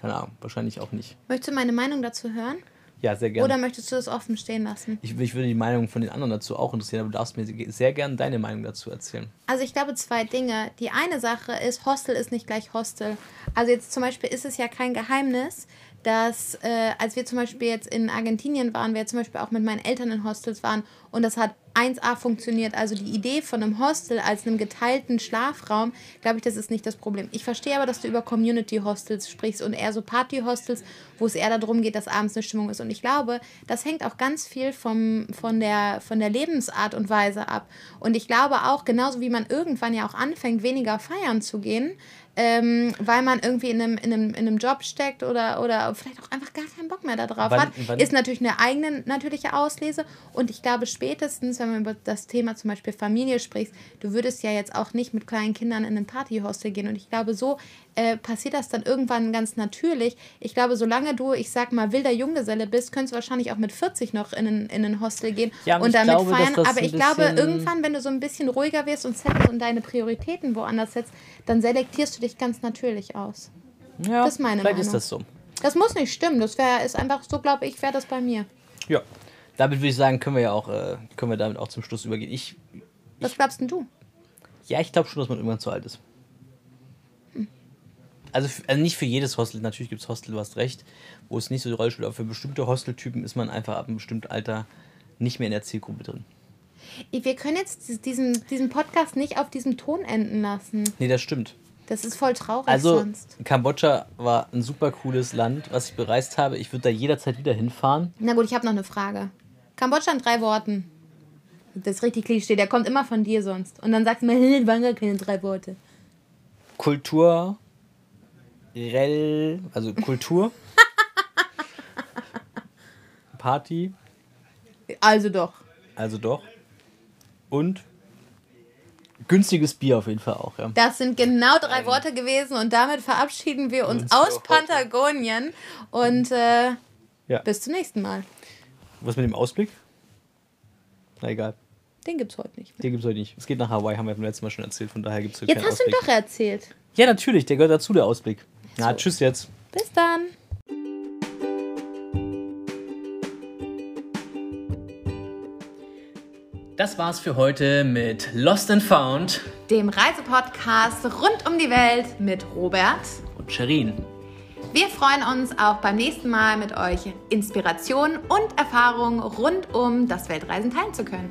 Keine Ahnung, wahrscheinlich auch nicht. Möchtest du meine Meinung dazu hören? Ja, sehr gerne. Oder möchtest du das offen stehen lassen? Ich, ich würde die Meinung von den anderen dazu auch interessieren, aber du darfst mir sehr gerne deine Meinung dazu erzählen. Also ich glaube zwei Dinge. Die eine Sache ist, Hostel ist nicht gleich Hostel. Also jetzt zum Beispiel ist es ja kein Geheimnis, dass äh, als wir zum Beispiel jetzt in Argentinien waren, wir zum Beispiel auch mit meinen Eltern in Hostels waren und das hat 1A funktioniert. Also die Idee von einem Hostel als einem geteilten Schlafraum, glaube ich, das ist nicht das Problem. Ich verstehe aber, dass du über Community-Hostels sprichst und eher so Party-Hostels, wo es eher darum geht, dass abends eine Stimmung ist. Und ich glaube, das hängt auch ganz viel vom, von, der, von der Lebensart und Weise ab. Und ich glaube auch, genauso wie man irgendwann ja auch anfängt, weniger feiern zu gehen, ähm, weil man irgendwie in einem, in, einem, in einem Job steckt oder, oder vielleicht auch einfach gar keinen Bock mehr darauf Wann- hat, wann- ist natürlich eine eigene natürliche Auslese. Und ich glaube spätestens, wenn man über das Thema zum Beispiel Familie spricht, du würdest ja jetzt auch nicht mit kleinen Kindern in ein Partyhostel gehen. Und ich glaube, so äh, passiert das dann irgendwann ganz natürlich. Ich glaube, solange du, ich sag mal, wilder Junggeselle bist, könntest du wahrscheinlich auch mit 40 noch in ein, in ein Hostel gehen Ja, und damit glaube, feiern. das Aber ich glaube, irgendwann, wenn du so ein bisschen ruhiger wirst und setzt und deine Prioritäten woanders setzt, dann selektierst du dich ganz natürlich aus. Ja, Das ist meine vielleicht Meinung. ist das so. Das muss nicht stimmen. Das wäre ist einfach so, glaube ich, wäre das bei mir. Ja. Damit würde ich sagen, können wir ja auch, äh, können wir damit auch zum Schluss übergehen. Ich, Was glaubst denn du? ja, ich glaube schon, dass man irgendwann zu alt ist. Also, also nicht für jedes Hostel, natürlich gibt es Hostel, du hast recht, wo es nicht so die Rolle spielt, aber für bestimmte Hosteltypen ist man einfach ab einem bestimmten Alter nicht mehr in der Zielgruppe drin. Wir können jetzt diesen, diesen Podcast nicht auf diesem Ton enden lassen. Nee, das stimmt. Das ist voll traurig Also, sonst. Kambodscha war ein super cooles Land, was ich bereist habe. Ich würde da jederzeit wieder hinfahren. Na gut, ich habe noch eine Frage. Kambodscha in drei Worten. Das ist richtig Klischee, der kommt immer von dir sonst. Und dann sagst du mir, waren gar keine drei Worte. Kultur, Rel, also Kultur, Party, Also doch. also doch, und günstiges Bier auf jeden Fall auch, ja. Das sind genau drei Worte gewesen und damit verabschieden wir uns Uns aus. Patagonien und äh, Ja. bis zum nächsten Mal. Was mit dem Ausblick? Na egal, Den gibt's heute nicht mehr. den gibt es heute nicht. Es geht nach Hawaii, haben wir beim letzten Mal schon erzählt, von daher gibt es heute Jetzt hast du ihn Ausblick. doch erzählt. Ja, natürlich, der gehört dazu, der Ausblick. Na, So. tschüss jetzt. Bis dann. Das war's für heute mit Lost and Found Dem Reisepodcast rund um die Welt mit Robert. und Sherin. Wir freuen uns auch beim nächsten Mal mit euch Inspiration und Erfahrung rund um das Weltreisen teilen zu können.